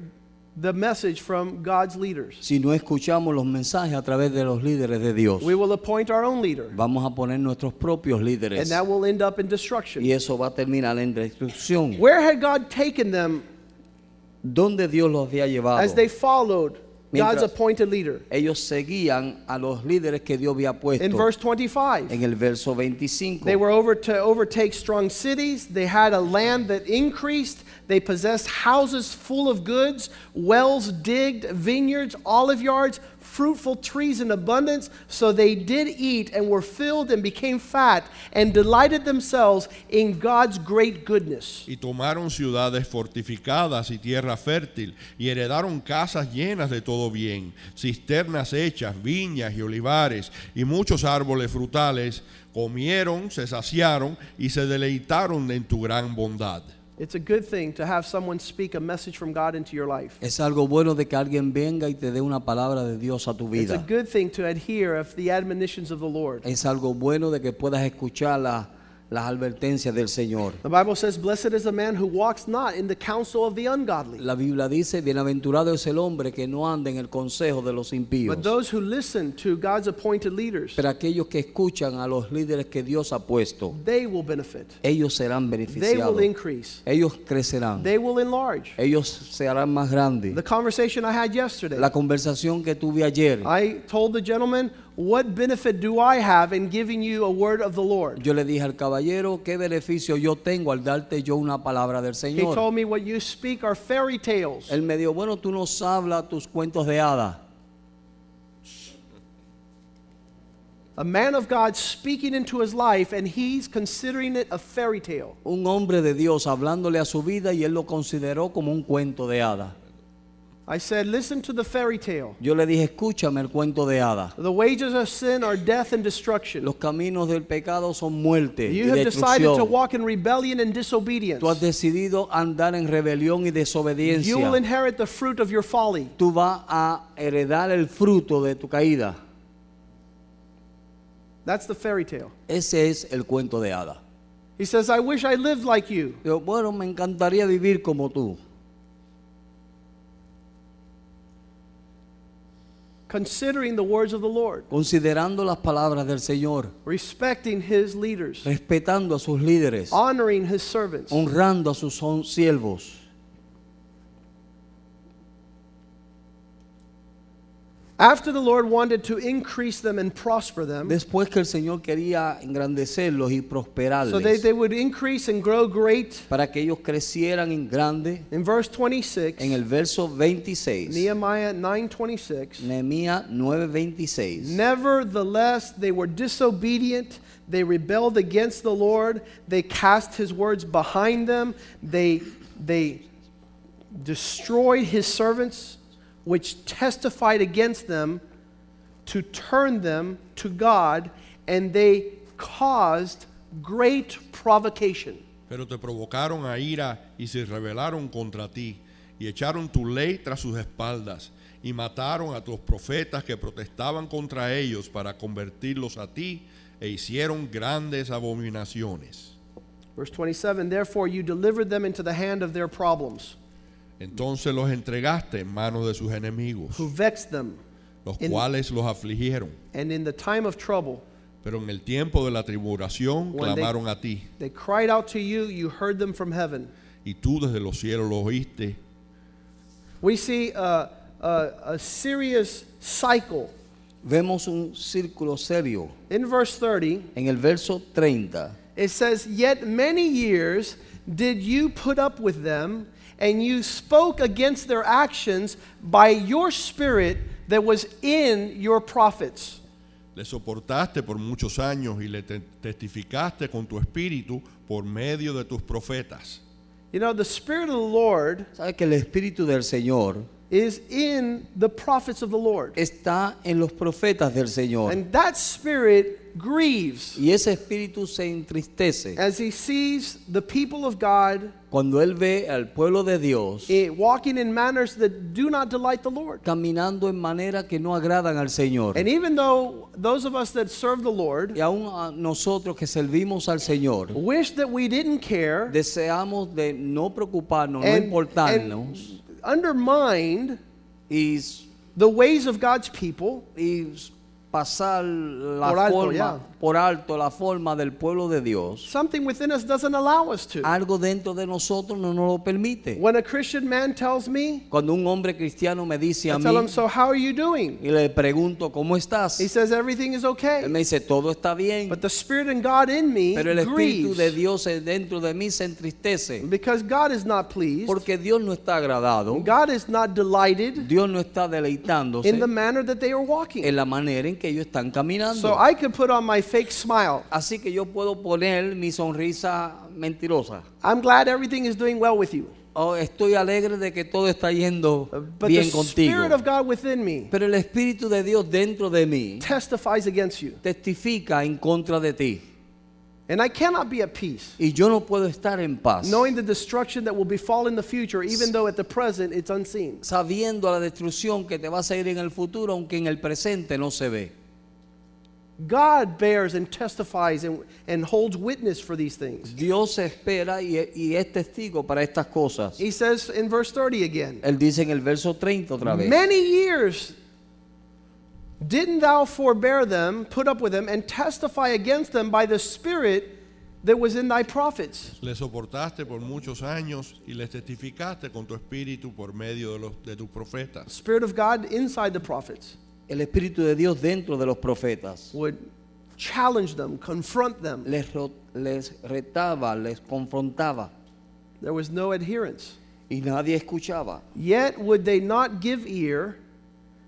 Speaker 1: the message from God's leaders?
Speaker 2: Si no escuchamos los mensajes a través de los líderes de Dios,
Speaker 1: We will appoint our own leader,
Speaker 2: vamos a poner nuestros propios
Speaker 1: and
Speaker 2: líderes
Speaker 1: that will end up in
Speaker 2: y
Speaker 1: destruction.
Speaker 2: eso va a terminar en destrucción.
Speaker 1: Where had God taken them
Speaker 2: ¿Dónde Dios los había llevado?
Speaker 1: as they followed God's
Speaker 2: Mientras-
Speaker 1: appointed leader?
Speaker 2: Ellos seguían a los líderes que Dios había puesto.
Speaker 1: In verse 25.
Speaker 2: En el verso 25.
Speaker 1: They were over to overtake strong cities. They had a land that increased. They possessed houses full of goods, wells digged, vineyards, olive yards, fruitful trees in abundance. So they did eat and were filled and became fat and delighted themselves in God's great goodness.
Speaker 3: Y tomaron ciudades fortificadas y tierra fértil, y heredaron casas llenas de todo bien, cisternas hechas, viñas y olivares, y muchos árboles frutales. Comieron, se saciaron y se deleitaron en tu gran bondad.
Speaker 1: It's a good thing to have someone speak a message from God into your life.
Speaker 2: Es algo bueno de que alguien venga y te dé una palabra de Dios a tu vida.
Speaker 1: It's a good thing to adhere of the admonitions of the Lord.
Speaker 2: Es algo bueno de que puedas escuchar la- las advertencias del Señor.
Speaker 1: The Bible says, Blessed is the man who walks not in the counsel of the ungodly,
Speaker 2: La Biblia dice, bienaventurado es el hombre que no anda en el consejo de los impíos.
Speaker 1: but those who listen to God's appointed leaders,
Speaker 2: Pero aquellos que escuchan a los líderes que Dios ha puesto,
Speaker 1: they will benefit.
Speaker 2: ellos serán
Speaker 1: They will
Speaker 2: beneficiados.
Speaker 1: increase.
Speaker 2: Ellos crecerán.
Speaker 1: They will enlarge.
Speaker 2: Ellos se harán más grandes.
Speaker 1: The conversation I had yesterday,
Speaker 2: La conversación que tuve ayer,
Speaker 1: I told the gentleman, What benefit do I have in giving you a word of the Lord?
Speaker 2: yo le dije al caballero, ¿qué beneficio yo tengo al darte yo una palabra del
Speaker 1: He
Speaker 2: Señor?
Speaker 1: told me, What you speak are fairy tales.
Speaker 2: Él me dijo, bueno, tú nos hablas tus cuentos de hadas.
Speaker 1: A man of God speaking into his life, and he's considering it a fairy tale.
Speaker 2: Un hombre de Dios hablándole a su vida y él lo consideró como un cuento de hadas.
Speaker 1: I said, Listen to the fairy tale.
Speaker 2: Yo le dije, escúchame el cuento de hadas.
Speaker 1: The wages of sin are death and destruction.
Speaker 2: Los caminos del pecado son muerte y
Speaker 1: You have decided to
Speaker 2: destrucción.
Speaker 1: walk in rebellion and disobedience.
Speaker 2: Tú has decidido andar en rebelión y
Speaker 1: You will
Speaker 2: desobediencia.
Speaker 1: inherit the fruit of your folly.
Speaker 2: Tú vas a heredar el fruto de tu caída.
Speaker 1: That's the fairy tale.
Speaker 2: Ese es el cuento de hadas.
Speaker 1: He says, I wish I lived like you.
Speaker 2: Yo, bueno, me encantaría vivir como tú.
Speaker 1: Considering the words of the Lord,
Speaker 2: Considerando las palabras del Señor,
Speaker 1: respecting his leaders,
Speaker 2: respetando a sus líderes,
Speaker 1: honoring his servants.
Speaker 2: honrando a sus siervos.
Speaker 1: After the Lord wanted to increase them and prosper them,
Speaker 2: Después que el Señor quería engrandecerlos y prosperarles,
Speaker 1: so they, they would increase and grow great.
Speaker 2: para que ellos crecieran en grande,
Speaker 1: In verse 26,
Speaker 2: en el verso 26,
Speaker 1: Nehemiah 9:26,
Speaker 2: Nehemías 9:26.
Speaker 1: Nevertheless, they were disobedient. They rebelled against the Lord. They cast his words behind them. They, they destroyed his servants, which testified against them to turn them to God, and they caused great provocation.
Speaker 3: Pero te provocaron a ira y se rebelaron contra ti, y echaron tu ley tras sus espaldas, y mataron a tus profetas que protestaban contra ellos para convertirlos a ti, e hicieron grandes abominaciones.
Speaker 1: Verse 27 Therefore, you delivered them into the hand of their problems,
Speaker 3: Entonces los entregaste en manos de sus enemigos,
Speaker 1: who vexed them,
Speaker 3: los
Speaker 1: En-
Speaker 3: cuales los afligieron.
Speaker 1: and in the time of trouble,
Speaker 3: Pero en el tiempo de la tribulación
Speaker 1: When they-
Speaker 3: clamaron a ti,
Speaker 1: They cried out to you, you heard them from heaven.
Speaker 3: y tú desde los cielos los oíste.
Speaker 1: We see a, a, a serious cycle.
Speaker 2: Vemos un círculo serio.
Speaker 1: In verse 30,
Speaker 2: En el verso 30
Speaker 1: it says, Yet many years did you put up with them, and you spoke against their actions by your spirit that was in your prophets.
Speaker 3: Le soportaste por muchos años y le te- testificaste con tu espíritu por medio de tus profetas.
Speaker 1: You know, the Spirit of the Lord
Speaker 2: ¿Sabe que el Espíritu del Señor
Speaker 1: is in the prophets of the Lord.
Speaker 2: está en los profetas del Señor?
Speaker 1: And that Spirit grieves
Speaker 2: Y ese Espíritu se entristece
Speaker 1: as he sees the people of God
Speaker 2: cuando Él ve al pueblo de Dios
Speaker 1: eh, walking in manners that do not delight the Lord.
Speaker 2: caminando en manera que no agradan al Señor.
Speaker 1: And even though those of us that serve the Lord
Speaker 2: Y aún a nosotros que servimos al Señor,
Speaker 1: wish that we didn't care
Speaker 2: deseamos de no preocuparnos, no importarnos
Speaker 1: and undermined
Speaker 2: y,
Speaker 1: the ways of God's people,
Speaker 2: y pasar la
Speaker 1: Por alto,
Speaker 2: forma, por alto la forma del pueblo de Dios,
Speaker 1: Something within us doesn't allow us to.
Speaker 2: algo dentro de nosotros no nos lo permite.
Speaker 1: When a Christian man tells me,
Speaker 2: Cuando un hombre cristiano me dice
Speaker 1: I
Speaker 2: a
Speaker 1: tell him,
Speaker 2: mí
Speaker 1: So how are you doing?
Speaker 2: y le pregunto, ¿cómo estás?
Speaker 1: He says, Everything is
Speaker 2: Él
Speaker 1: okay.
Speaker 2: me dice, todo está bien,
Speaker 1: But the Spirit and God in me
Speaker 2: pero el Espíritu
Speaker 1: grieves
Speaker 2: de Dios dentro de mí se entristece.
Speaker 1: because God is not pleased.
Speaker 2: Porque Dios no está agradado,
Speaker 1: God is not delighted
Speaker 2: Dios no está deleitándose
Speaker 1: in the manner that they are walking.
Speaker 2: en la manera en que ellos están caminando.
Speaker 1: So I could put on my fake smile.
Speaker 2: Así que yo puedo poner mi sonrisa mentirosa.
Speaker 1: I'm glad everything is doing well with you.
Speaker 2: Oh, estoy alegre de que todo está yendo
Speaker 1: But
Speaker 2: bien
Speaker 1: the
Speaker 2: contigo.
Speaker 1: Spirit of God within me
Speaker 2: Pero el Espíritu de Dios dentro de mí
Speaker 1: testifies against you.
Speaker 2: testifica en contra de ti.
Speaker 1: And I cannot be at peace
Speaker 2: Y yo no puedo estar en paz
Speaker 1: knowing the destruction that will befall in the future, even though at the present it's unseen.
Speaker 2: sabiendo la destrucción que te va a seguir en el futuro, aunque en el presente no se ve.
Speaker 1: God bears and testifies and, and holds witness for these things.
Speaker 2: Dios espera y, y es testigo para estas cosas.
Speaker 1: He says in verse 30 again,
Speaker 2: Él dice en el verso 30 otra vez.
Speaker 1: Many years didn't thou forbear them, put up with them, and testify against them by the Spirit that was in thy prophets.
Speaker 3: Le soportaste por muchos años y les testificaste con tu espíritu por medio de, los, de tus profetas.
Speaker 1: Spirit of God inside the prophets
Speaker 2: El Espíritu de Dios dentro de los profetas
Speaker 1: would challenge them, confront them.
Speaker 2: les, ro- les retaba, les confrontaba
Speaker 1: There was no adherence.
Speaker 2: y nadie escuchaba.
Speaker 1: Yet would they not give ear,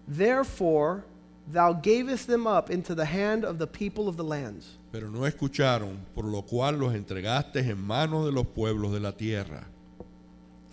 Speaker 1: therefore thou gavest them up into the hand of the people of the lands.
Speaker 3: Pero no escucharon, por lo cual los entregaste en manos de los pueblos de la tierra.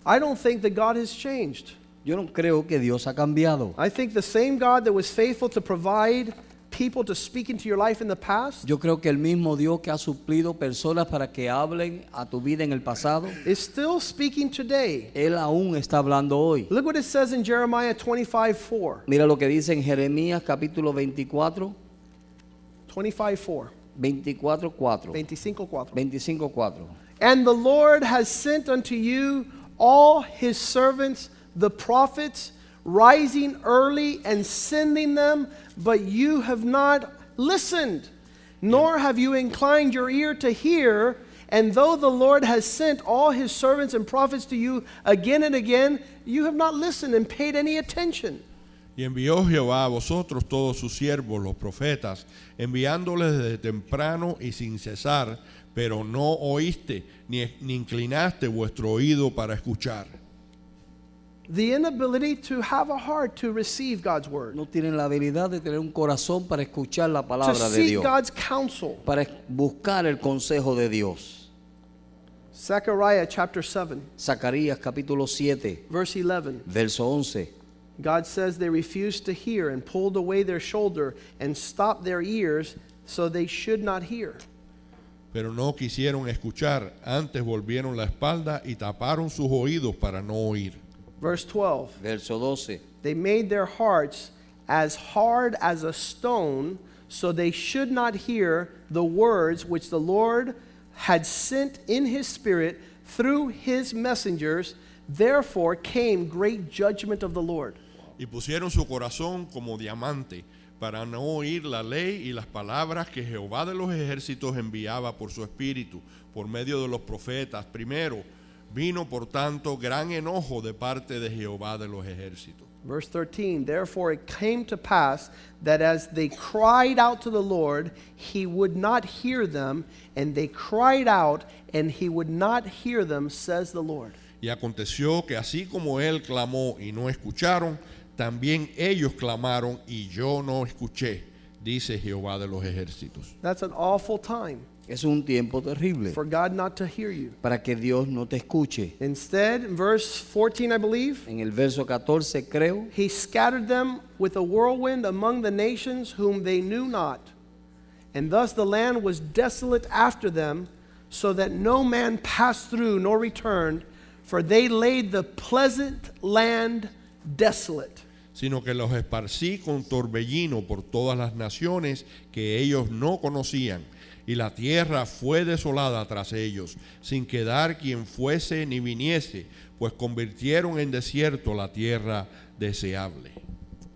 Speaker 1: I don't think that God has changed.
Speaker 2: Yo no creo que Dios ha cambiado.
Speaker 1: I think the same God that was faithful to provide people to speak into your life in the past
Speaker 2: Yo creo que el mismo Dios que ha suplido personas para que hablen a tu vida en el pasado,
Speaker 1: is still speaking today.
Speaker 2: Él aún está hablando hoy.
Speaker 1: Look what it says in Jeremiah 25 4.
Speaker 2: Mira lo que dice en Jeremías capítulo 24,
Speaker 1: 25 4.
Speaker 2: 24, 4.
Speaker 1: 25 4.
Speaker 2: 25, 4.
Speaker 1: And the Lord has sent unto you all his servants, the prophets, rising early and sending them, but you have not listened, nor have you inclined your ear to hear. And though the Lord has sent all his servants and prophets to you again and again, you have not listened and paid any attention.
Speaker 3: Y envió Jehová a vosotros todos sus siervos, los profetas, enviándoles desde temprano y sin cesar, pero no oíste ni, ni inclinaste vuestro oído para escuchar.
Speaker 1: The inability to have a heart to receive God's word,
Speaker 2: No tienen la habilidad de tener un corazón para escuchar la
Speaker 1: to
Speaker 2: palabra de
Speaker 1: seek
Speaker 2: Dios,
Speaker 1: God's counsel.
Speaker 2: para buscar el consejo de Dios.
Speaker 1: Zechariah chapter 7,
Speaker 2: Zacarías capítulo 7,
Speaker 1: verse 11.
Speaker 2: verso 11.
Speaker 1: God says they refused to hear and pulled away their shoulder and stopped their ears so they should not hear.
Speaker 3: Pero no quisieron escuchar, antes volvieron la espalda y taparon sus oídos para no oír.
Speaker 1: Verse 12
Speaker 2: Verso 12.
Speaker 1: They made their hearts as hard as a stone so they should not hear the words which the Lord had sent in his spirit through his messengers. Therefore came great judgment of the Lord.
Speaker 3: Y pusieron su corazón como diamante para no oír la ley y las palabras que Jehová de los ejércitos enviaba por su espíritu, por medio de los profetas. Primero, vino por tanto gran enojo de parte de Jehová de los ejércitos.
Speaker 1: Verse 13, therefore it came to pass that as they cried out to the Lord, he would not hear them, and they cried out, and he would not hear them, says the Lord.
Speaker 3: Y aconteció que así como él clamó y no escucharon, también ellos clamaron y yo no escuché, dice Jehová de los ejércitos.
Speaker 1: That's an awful time
Speaker 2: Es un tiempo terrible
Speaker 1: for God not to hear you.
Speaker 2: para que Dios no te escuche.
Speaker 1: Instead, in verse 14, I believe,
Speaker 2: En el verso 14 creo,
Speaker 1: he scattered them with a whirlwind among the nations whom they knew not. And thus the land was desolate after them, so that no man passed through nor returned, for they laid the pleasant land desolate.
Speaker 3: sino que los esparcí con torbellino por todas las naciones que ellos no conocían, y la tierra fue desolada tras ellos, sin quedar quien fuese ni viniese, pues convirtieron en desierto la tierra deseable.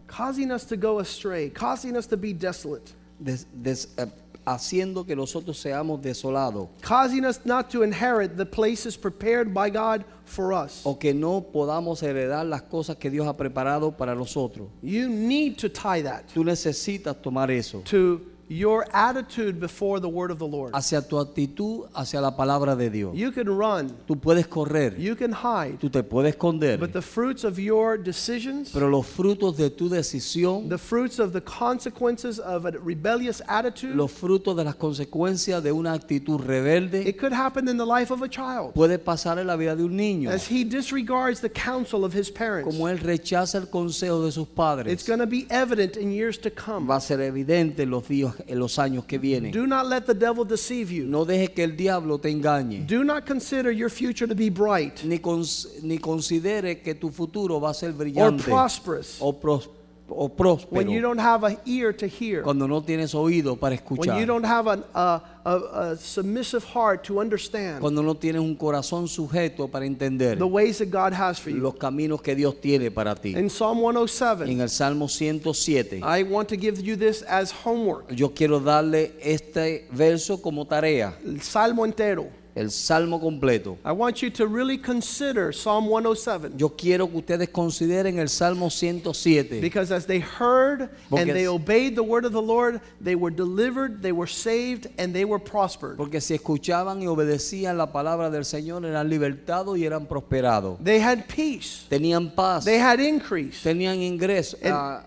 Speaker 1: causing us to go astray, causing us to be desolate,
Speaker 2: des- des- eh, haciendo que nosotros seamos desolados
Speaker 1: causing us not to inherit the places prepared by God for us.
Speaker 2: o que no podamos heredar las cosas que Dios ha preparado para nosotros.
Speaker 1: You need to tie that
Speaker 2: Tú necesitas tomar eso
Speaker 1: to your attitude before the word of the Lord.
Speaker 2: hacia tu actitud, hacia la palabra de Dios.
Speaker 1: You can run,
Speaker 2: Tú puedes correr,
Speaker 1: you can hide,
Speaker 2: tú te puedes esconder,
Speaker 1: but the fruits of your decisions,
Speaker 2: pero los frutos de tu decisión,
Speaker 1: the fruits of the consequences of a rebellious attitude,
Speaker 2: los frutos de las consecuencias de una actitud rebelde,
Speaker 1: it could happen in the life of a child
Speaker 2: puede pasar en la vida de un niño.
Speaker 1: as he disregards the counsel of his parents.
Speaker 2: Como él rechaza el consejo de sus
Speaker 1: It's
Speaker 2: padres,
Speaker 1: going to be evident in years to come.
Speaker 2: va a ser evidente en los días, en los años que vienen.
Speaker 1: Do not let the devil deceive you.
Speaker 2: No dejes que el diablo te engañe.
Speaker 1: Do not consider your future to be bright
Speaker 2: Ni, cons- ni considere que tu futuro va a ser
Speaker 1: or
Speaker 2: brillante
Speaker 1: prosperous
Speaker 2: o, pros- o
Speaker 1: when
Speaker 2: próspero
Speaker 1: you don't have an ear to hear,
Speaker 2: cuando no tienes oído para
Speaker 1: when you
Speaker 2: escuchar,
Speaker 1: don't have an, a, a, a submissive heart to understand
Speaker 2: cuando no tienes un corazón sujeto para entender
Speaker 1: the ways that God has for you.
Speaker 2: los caminos que Dios tiene para ti.
Speaker 1: In Psalm 107,
Speaker 2: En el Salmo 107,
Speaker 1: I want to give you this as homework.
Speaker 2: yo quiero darle este verso como tarea,
Speaker 1: El Salmo entero.
Speaker 2: El Salmo completo.
Speaker 1: I want you to really consider Psalm 107
Speaker 2: Yo quiero que ustedes consideren el Salmo 107.
Speaker 1: because as they heard
Speaker 2: Porque
Speaker 1: and they obeyed the word of the Lord, they were delivered, they were saved, and they were prospered.
Speaker 2: Porque si escuchaban y obedecían la palabra del Señor, eran libertados y eran prosperados.
Speaker 1: They had peace,
Speaker 2: Tenían paz,
Speaker 1: they had increase.
Speaker 2: tenían ingresos,
Speaker 1: En-
Speaker 2: ah,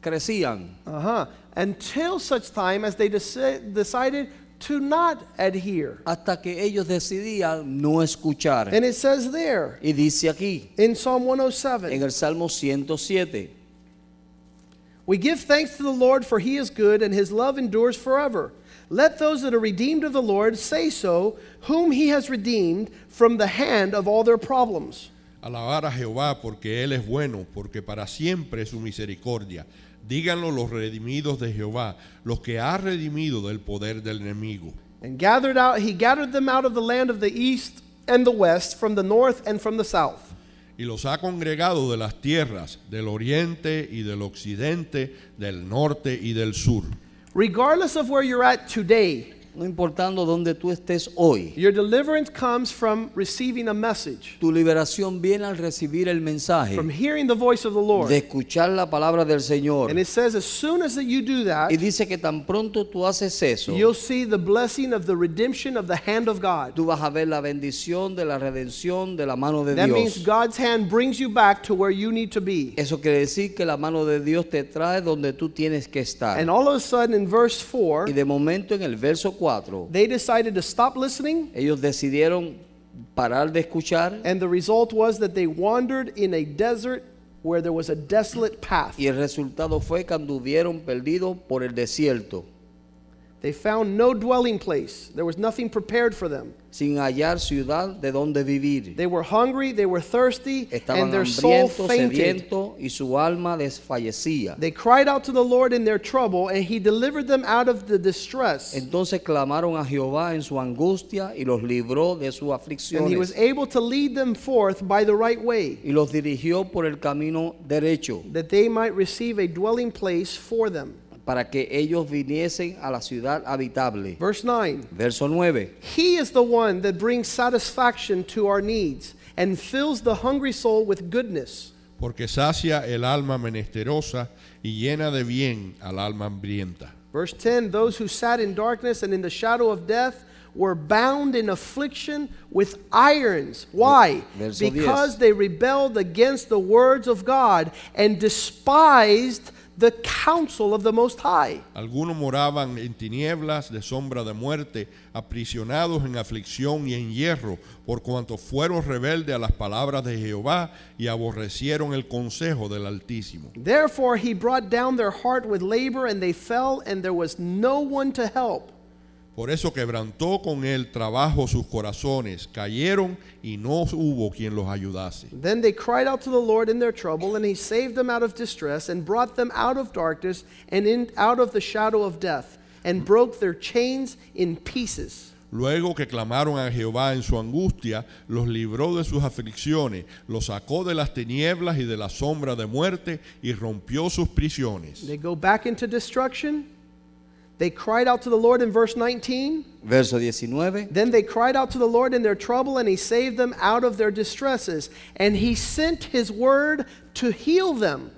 Speaker 2: crecían.
Speaker 1: Uh-huh. Until such time as they deci- decided to not adhere.
Speaker 2: Hasta que ellos decidían no escuchar.
Speaker 1: And it says there
Speaker 2: Y dice aquí,
Speaker 1: in Psalm 107.
Speaker 2: en el Salmo 107,
Speaker 1: We give thanks to the Lord, for he is good, and his love endures forever. Let those that are redeemed of the Lord say so, whom he has redeemed from the hand of all their problems.
Speaker 3: Alabar a Jehová porque Él es bueno, porque para siempre es su misericordia. Díganlo los redimidos de Jehová, los que ha redimido del poder del enemigo.
Speaker 1: And gathered out, he gathered them out of the land of the east and the west, from the north and from the south.
Speaker 3: Y los ha congregado de las tierras del oriente y del occidente, del norte y del sur.
Speaker 1: Regardless of where you're at today,
Speaker 2: no importando dónde tú estés hoy,
Speaker 1: your deliverance comes from receiving a message,
Speaker 2: tu liberación viene al recibir el mensaje
Speaker 1: from hearing the voice of the Lord.
Speaker 2: de escuchar la palabra del Señor.
Speaker 1: And it says, as soon as that you do that,
Speaker 2: Y dice que tan pronto tú haces eso,
Speaker 1: you'll see the blessing of the redemption of the hand of God.
Speaker 2: tú vas a ver la bendición de la redención de la mano de
Speaker 1: That means
Speaker 2: Dios.
Speaker 1: God's hand brings you back to where you need to be.
Speaker 2: Eso quiere decir que la mano de Dios te trae donde tú tienes que estar.
Speaker 1: And all of a sudden, in verse 4,
Speaker 2: Y de momento en el verso 4,
Speaker 1: they decided to stop listening,
Speaker 2: ellos decidieron parar de escuchar
Speaker 1: and the result was that they wandered in a desert where there was a desolate path.
Speaker 2: y el resultado fue que anduvieron perdidos por el desierto,
Speaker 1: They found no dwelling place, there was nothing prepared for them.
Speaker 2: Sin hallar ciudad de donde vivir.
Speaker 1: They were hungry, they were thirsty,
Speaker 2: Estaban
Speaker 1: and their soul
Speaker 2: hambrientos,
Speaker 1: fainted.
Speaker 2: sedientos y su alma desfallecía.
Speaker 1: They cried out to the Lord in their trouble, and He delivered them out of the distress.
Speaker 2: Entonces clamaron a Jehová en su angustia y los libró de sus
Speaker 1: And He was
Speaker 2: aflicciones
Speaker 1: able to lead them forth by the right way,
Speaker 2: y los dirigió por el camino derecho
Speaker 1: that they might receive a dwelling place for them.
Speaker 2: Para que ellos viniesen a la ciudad habitable.
Speaker 1: Verse 9
Speaker 2: Verso 9.
Speaker 1: He is the one that brings satisfaction to our needs and fills the hungry soul with goodness.
Speaker 3: Porque sacia el alma menesterosa y llena de bien al alma hambrienta.
Speaker 1: Verse 10 Those who sat in darkness and in the shadow of death were bound in affliction with irons. Why?
Speaker 2: Verso 10.
Speaker 1: Because they rebelled against the words of God and despised the counsel of the Most High.
Speaker 3: Algunos moraban en tinieblas de sombra de muerte, aprisionados en aflicción y en hierro, por cuanto fueron rebeldes a las palabras de Jehová y aborrecieron el consejo del Altísimo.
Speaker 1: Therefore, he brought down their heart with labor, and they fell, and there was no one to help.
Speaker 3: Por eso quebrantó con el trabajo sus corazones, cayeron y no hubo quien los ayudase.
Speaker 1: Then they cried out to the Lord in their trouble, and he saved them out of distress, and brought them out of darkness and in, out of the shadow of death, and broke their chains in pieces.
Speaker 3: Luego que clamaron a Jehová en su angustia, los libró de sus aflicciones, los sacó de las tinieblas y de la sombra de muerte y rompió sus prisiones.
Speaker 1: They go back into destruction. They cried out to the Lord in verse 19.
Speaker 2: Verso 19.
Speaker 1: Then they cried out to the Lord in their trouble, and he saved them out of their distresses. And he sent his word to heal them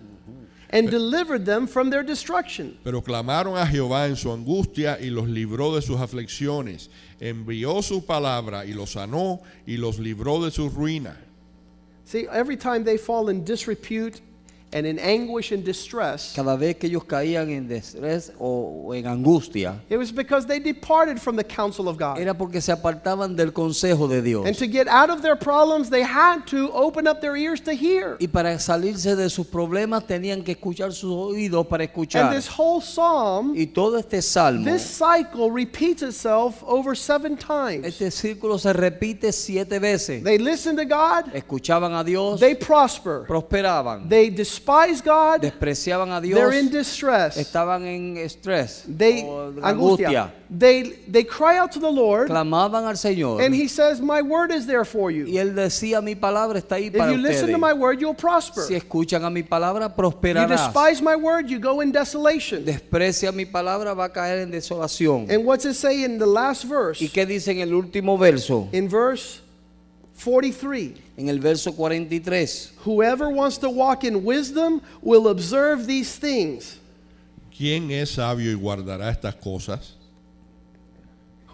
Speaker 1: and delivered them from their destruction.
Speaker 3: Pero clamaron a Jehová en su angustia y los libró de sus aflicciones. Envió su palabra y los sanó y los libró de su ruina.
Speaker 1: See, every time they fall in disrepute and in anguish and distress,
Speaker 2: Cada vez que ellos caían en estrés o, o en angustia,
Speaker 1: it was because they departed from the counsel of God.
Speaker 2: era porque se apartaban del consejo de Dios.
Speaker 1: And to get out of their problems, they had to open up their ears to hear.
Speaker 2: Y para salirse de sus problemas tenían que escuchar sus oídos para
Speaker 1: And
Speaker 2: escuchar.
Speaker 1: this whole psalm,
Speaker 2: Y todo este salmo,
Speaker 1: this cycle repeats itself over seven times.
Speaker 2: este círculo se repite siete veces.
Speaker 1: They listen to God,
Speaker 2: Escuchaban a Dios,
Speaker 1: they prosper.
Speaker 2: prosperaban,
Speaker 1: They despise God,
Speaker 2: despreciaban a Dios,
Speaker 1: they're in distress.
Speaker 2: estaban en estrés,
Speaker 1: They
Speaker 2: o en
Speaker 1: angustia. They they cry out to the Lord,
Speaker 2: clamaban al Señor.
Speaker 1: and He says, "My word is there for
Speaker 2: Y
Speaker 1: you.
Speaker 2: él decía, mi palabra está ahí
Speaker 1: If
Speaker 2: para
Speaker 1: you listen to my word, you'll prosper.
Speaker 2: Si escuchan a mi palabra,
Speaker 1: You despise my word, you go in desolation."
Speaker 2: Desprecia mi palabra, va a caer en desolación.
Speaker 1: And what's it say in the last verse?
Speaker 2: ¿Y qué dice en el último verso?
Speaker 1: In verse 43.
Speaker 2: En el verso 43.
Speaker 1: Whoever wants to walk in wisdom will observe these things.
Speaker 3: ¿Quién es sabio y guardará estas cosas?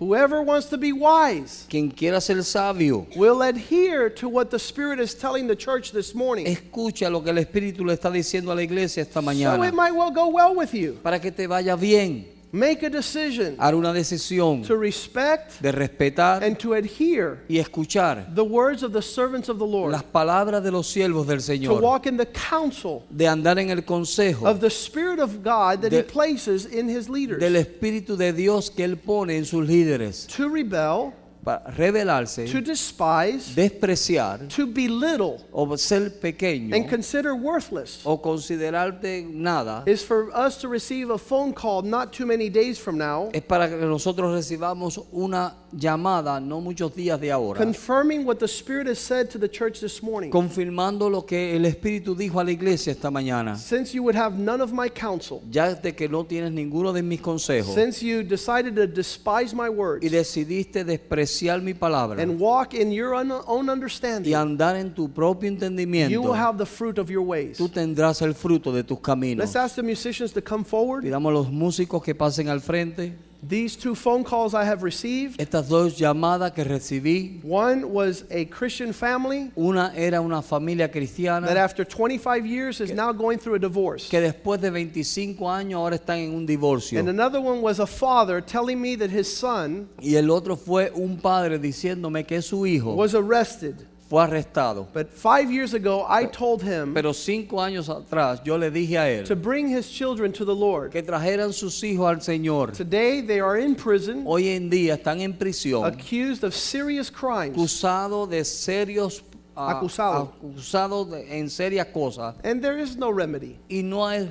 Speaker 1: Whoever wants to be wise
Speaker 2: Quien quiera ser sabio,
Speaker 1: will adhere to what the Spirit is telling the church this morning.
Speaker 2: escucha lo que el Espíritu le está diciendo a la iglesia esta
Speaker 1: So it
Speaker 2: mañana.
Speaker 1: might well go well with you.
Speaker 2: Para que te vaya bien,
Speaker 1: Make a decision
Speaker 2: una decisión
Speaker 1: to respect
Speaker 2: de respetar
Speaker 1: and to adhere
Speaker 2: y escuchar
Speaker 1: the words of the servants of the Lord,
Speaker 2: las palabras de los siervos del
Speaker 1: to walk in the counsel
Speaker 2: de andar en el consejo
Speaker 1: of the Spirit of God that He places in His leaders.
Speaker 2: del Espíritu de Dios que Él pone en sus líderes.
Speaker 1: To rebel,
Speaker 2: para rebelarse,
Speaker 1: to despise,
Speaker 2: despreciar
Speaker 1: to belittle,
Speaker 2: o ser pequeño
Speaker 1: and consider worthless
Speaker 2: o considerarte nada
Speaker 1: is for us to receive a phone call not too many days from now
Speaker 2: es para que nosotros recibamos una llamada no muchos días de ahora
Speaker 1: confirming what the Spirit has said to the church this morning.
Speaker 2: confirmando lo que el Espíritu dijo a la iglesia esta mañana
Speaker 1: Since you would have none of my counsel,
Speaker 2: ya de que no tienes ninguno de mis consejos
Speaker 1: since you decided to despise my words
Speaker 2: y decidiste despreciar mi palabra
Speaker 1: and walk in your un- own
Speaker 2: y
Speaker 1: understanding,
Speaker 2: andar en tu propio
Speaker 1: you will
Speaker 2: entendimiento
Speaker 1: have the fruit of your ways.
Speaker 2: tú tendrás el fruto de tus caminos
Speaker 1: Let's ask the musicians to come forward.
Speaker 2: pidamos a los músicos que pasen al frente
Speaker 1: These two phone calls I have received.
Speaker 2: estas dos llamadas que recibí
Speaker 1: One was a Christian family
Speaker 2: una era una familia cristiana.
Speaker 1: that after 25 years is now going through a divorce.
Speaker 2: que después de 25 años ahora están en un divorcio.
Speaker 1: And another one was a father telling me that his son
Speaker 2: Y el otro fue un padre diciéndome que su hijo
Speaker 1: was arrested.
Speaker 2: Fue arrestado.
Speaker 1: But five years ago, I told him
Speaker 2: Pero cinco años atrás yo le dije a
Speaker 1: to
Speaker 2: él
Speaker 1: bring his children to the Lord.
Speaker 2: que trajeran sus hijos al Señor.
Speaker 1: Today, they are in prison,
Speaker 2: Hoy en día están en prisión,
Speaker 1: accused of serious crimes,
Speaker 2: acusados de serios ah,
Speaker 1: Acusado.
Speaker 2: acusados de- en serias cosas
Speaker 1: and there is no remedy.
Speaker 2: y no hay,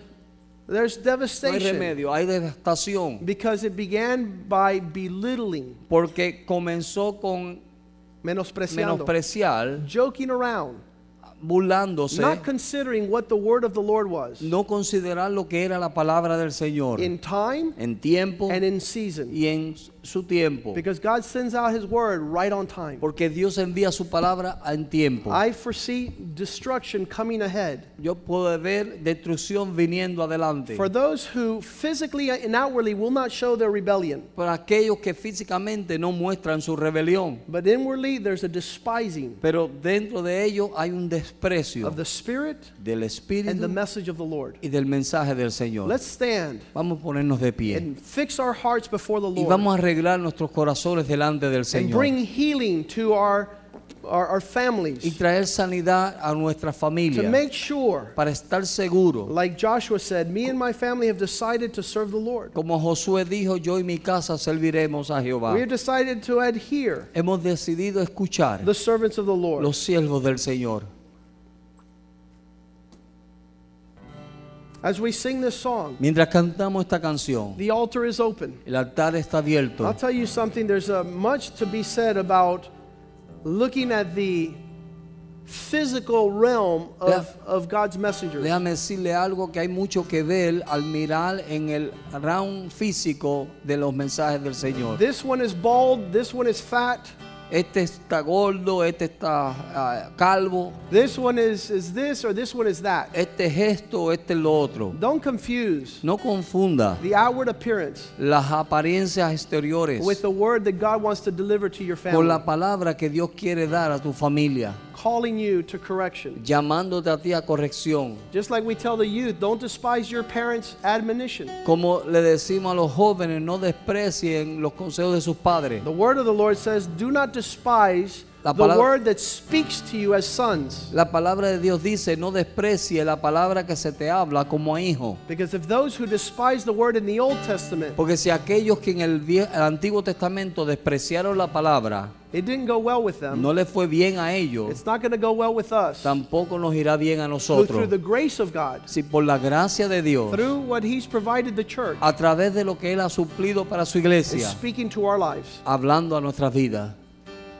Speaker 1: There's
Speaker 2: no hay
Speaker 1: devastation
Speaker 2: remedio, hay devastación
Speaker 1: because it began by belittling,
Speaker 2: porque comenzó con
Speaker 1: menospreciando,
Speaker 2: menospreciar,
Speaker 1: joking around,
Speaker 2: burlándose,
Speaker 1: not considering what the word of the Lord was
Speaker 2: no considerar lo que era la palabra del Señor
Speaker 1: in time
Speaker 2: en tiempo
Speaker 1: and in season.
Speaker 2: y en su tiempo.
Speaker 1: Because God sends out his word right on time.
Speaker 2: Porque Dios envía su palabra en tiempo.
Speaker 1: I foresee destruction coming ahead.
Speaker 2: Yo puedo ver destrucción viniendo adelante.
Speaker 1: For those who physically and outwardly will not show their rebellion,
Speaker 2: Para aquellos que físicamente no muestran su rebelión.
Speaker 1: but inwardly there's a despising
Speaker 2: Pero dentro de ellos hay un desprecio
Speaker 1: of the Spirit
Speaker 2: del
Speaker 1: and the
Speaker 2: Espíritu
Speaker 1: message of the Lord.
Speaker 2: y del mensaje del Señor.
Speaker 1: Let's stand
Speaker 2: Vamos a ponernos de pie.
Speaker 1: and fix our hearts before the
Speaker 2: Y
Speaker 1: Lord
Speaker 2: vamos a arreglar nuestros corazones delante del
Speaker 1: and
Speaker 2: Señor.
Speaker 1: bring healing to our, our, our
Speaker 2: Y
Speaker 1: families
Speaker 2: traer sanidad a nuestra
Speaker 1: to
Speaker 2: familia.
Speaker 1: make sure,
Speaker 2: Para estar seguro.
Speaker 1: like Joshua said, me and my family have decided to serve the Lord.
Speaker 2: Como Josué dijo, yo y mi casa serviremos a Jehová.
Speaker 1: We have decided to adhere
Speaker 2: Hemos decidido escuchar
Speaker 1: the servants of the Lord.
Speaker 2: los siervos del Señor.
Speaker 1: As we sing this song,
Speaker 2: Mientras cantamos esta canción,
Speaker 1: the altar is open.
Speaker 2: el altar está
Speaker 1: I'll tell you something, there's uh, much to be said about looking at the physical realm of, of God's messengers.
Speaker 2: Déjame decirle algo que hay mucho que ver al mirar en el round físico de los mensajes del Señor.
Speaker 1: This one is bald, this one is fat,
Speaker 2: Este está gordo, este está ah, calvo,
Speaker 1: this one is, is this, or this one is that.
Speaker 2: este es esto, este es lo otro.
Speaker 1: Don't confuse
Speaker 2: No confunda
Speaker 1: the outward appearance
Speaker 2: las apariencias exteriores
Speaker 1: with the word that God wants to deliver to your
Speaker 2: con
Speaker 1: family,
Speaker 2: la palabra que Dios quiere dar a tu familia,
Speaker 1: calling you to correction.
Speaker 2: llamándote a ti a corrección.
Speaker 1: Just like we tell the youth, don't despise your parents' admonition.
Speaker 2: Como le decimos a los jóvenes, no desprecien los consejos de sus padres.
Speaker 1: The word of the Lord says, do not despise
Speaker 2: La
Speaker 1: the
Speaker 2: palabra-
Speaker 1: word that speaks to you as sons.
Speaker 2: La palabra de Dios dice, no desprecie la palabra que se te habla como a hijo.
Speaker 1: Because if those who despise the word in the Old Testament,
Speaker 2: Porque si aquellos que en el, el Antiguo Testamento despreciaron la palabra,
Speaker 1: it didn't go well with them,
Speaker 2: no le fue bien a ellos,
Speaker 1: it's not going to go well with us.
Speaker 2: tampoco nos irá bien a
Speaker 1: Who, through
Speaker 2: nosotros.
Speaker 1: the grace of God,
Speaker 2: Si por la gracia de Dios,
Speaker 1: through what He's provided the church,
Speaker 2: a través de lo que Él ha suplido para su
Speaker 1: is
Speaker 2: iglesia,
Speaker 1: speaking to our lives.
Speaker 2: hablando a nuestras vidas.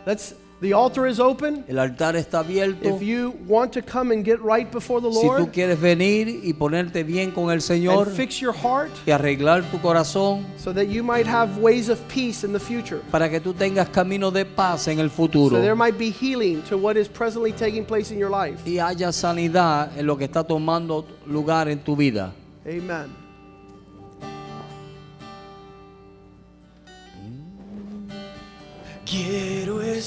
Speaker 1: Let's, the altar is open.
Speaker 2: El altar está abierto.
Speaker 1: If you want to come and get right before the
Speaker 2: Si tú
Speaker 1: Lord
Speaker 2: quieres venir y ponerte bien con el Señor
Speaker 1: and fix your heart
Speaker 2: y arreglar tu corazón
Speaker 1: so that you might have ways of peace in the future.
Speaker 2: para que tú tengas camino de paz en el
Speaker 1: So
Speaker 2: futuro
Speaker 1: there might be healing to what is presently taking place in your life.
Speaker 2: y haya sanidad en lo que está tomando lugar en tu vida.
Speaker 1: Amen.
Speaker 4: Quiero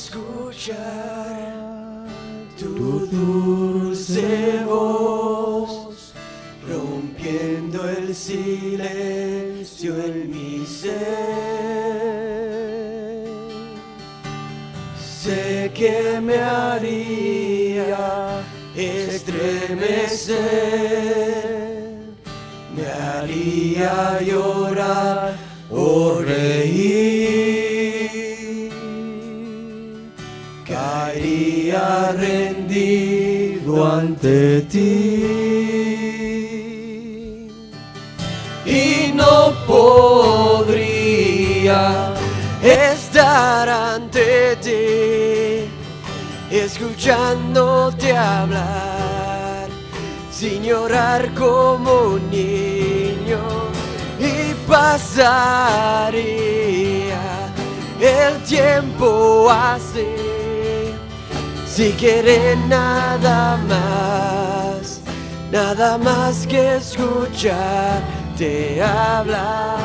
Speaker 4: escuchar tu dulce voz, rompiendo el silencio en mi ser. Sé que me haría estremecer, me haría llorar ante ti. Y no podría estar ante ti, escuchándote hablar, sin como un niño, y pasaría el tiempo así, si quiere nada más, nada más que escucharte hablar.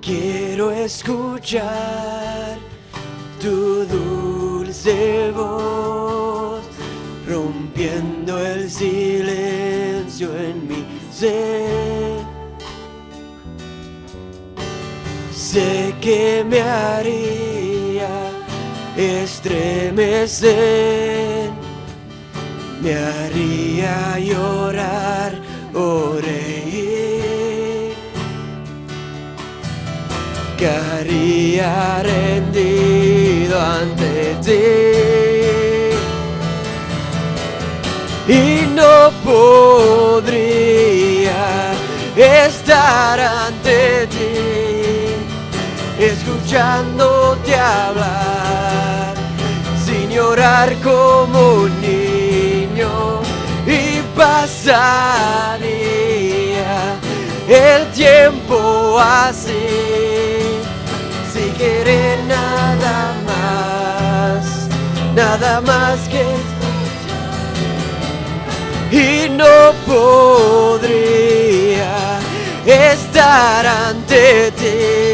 Speaker 4: Quiero escuchar tu dulce voz, rompiendo el silencio en mi ser. Sé que me haría estremecer, me haría llorar o reír, caería rendido ante ti. Y no podría estar ante ti, escuchándote hablar, sin llorar como un niño y pasaría el tiempo así, sin querer nada más, nada más que y no podría estar ante ti,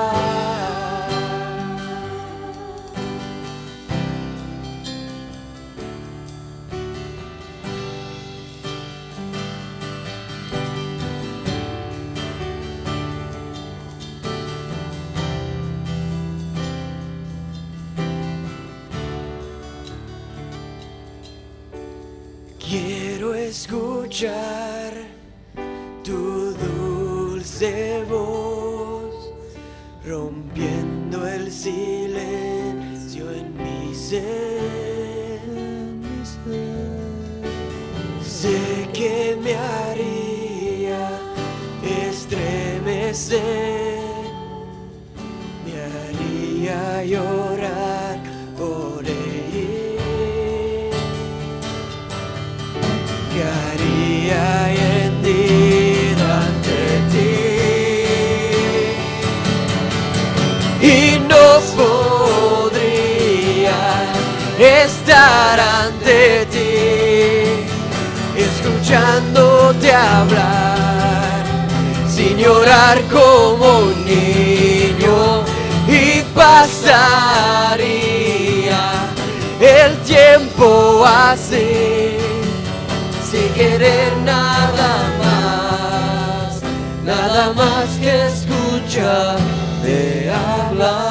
Speaker 4: Escuchar tu dulce voz, rompiendo el silencio en mi ser. Sé que me haría estremecer, me haría llorar escuchándote hablar sin llorar como un niño y pasaría el tiempo así sin querer nada más, nada más que escuchar de hablar.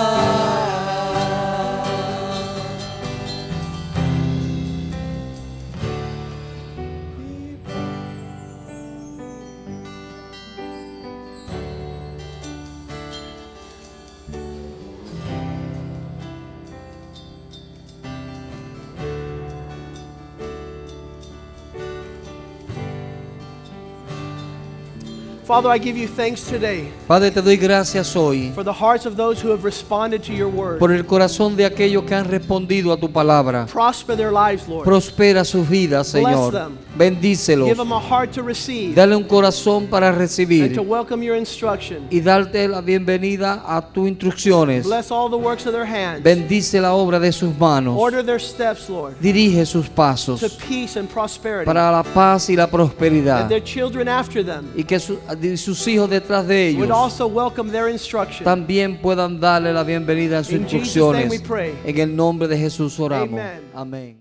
Speaker 1: Father, I give you thanks today
Speaker 2: Padre, te doy gracias hoy
Speaker 1: for the hearts of those who have responded to your word.
Speaker 2: por el corazón de aquellos que han respondido a tu palabra.
Speaker 1: Prosper their lives, Lord.
Speaker 2: Prospera sus vidas, Señor.
Speaker 1: them.
Speaker 2: Bendícelos.
Speaker 1: Give them a heart to receive
Speaker 2: Dale un corazón para
Speaker 1: and to
Speaker 2: recibir
Speaker 1: welcome your instruction.
Speaker 2: y darte la bienvenida a tus instrucciones.
Speaker 1: Bless all the works of their hands.
Speaker 2: Bendice la obra de sus manos.
Speaker 1: Order their steps, Lord,
Speaker 2: Dirige sus
Speaker 1: to
Speaker 2: pasos
Speaker 1: peace and prosperity.
Speaker 2: para la paz y la prosperidad.
Speaker 1: And their children after them
Speaker 2: Y que su- y sus hijos detrás de ellos
Speaker 1: also welcome their instruction.
Speaker 2: también puedan darle la bienvenida a sus instrucciones. En el nombre de Jesús oramos. Amén.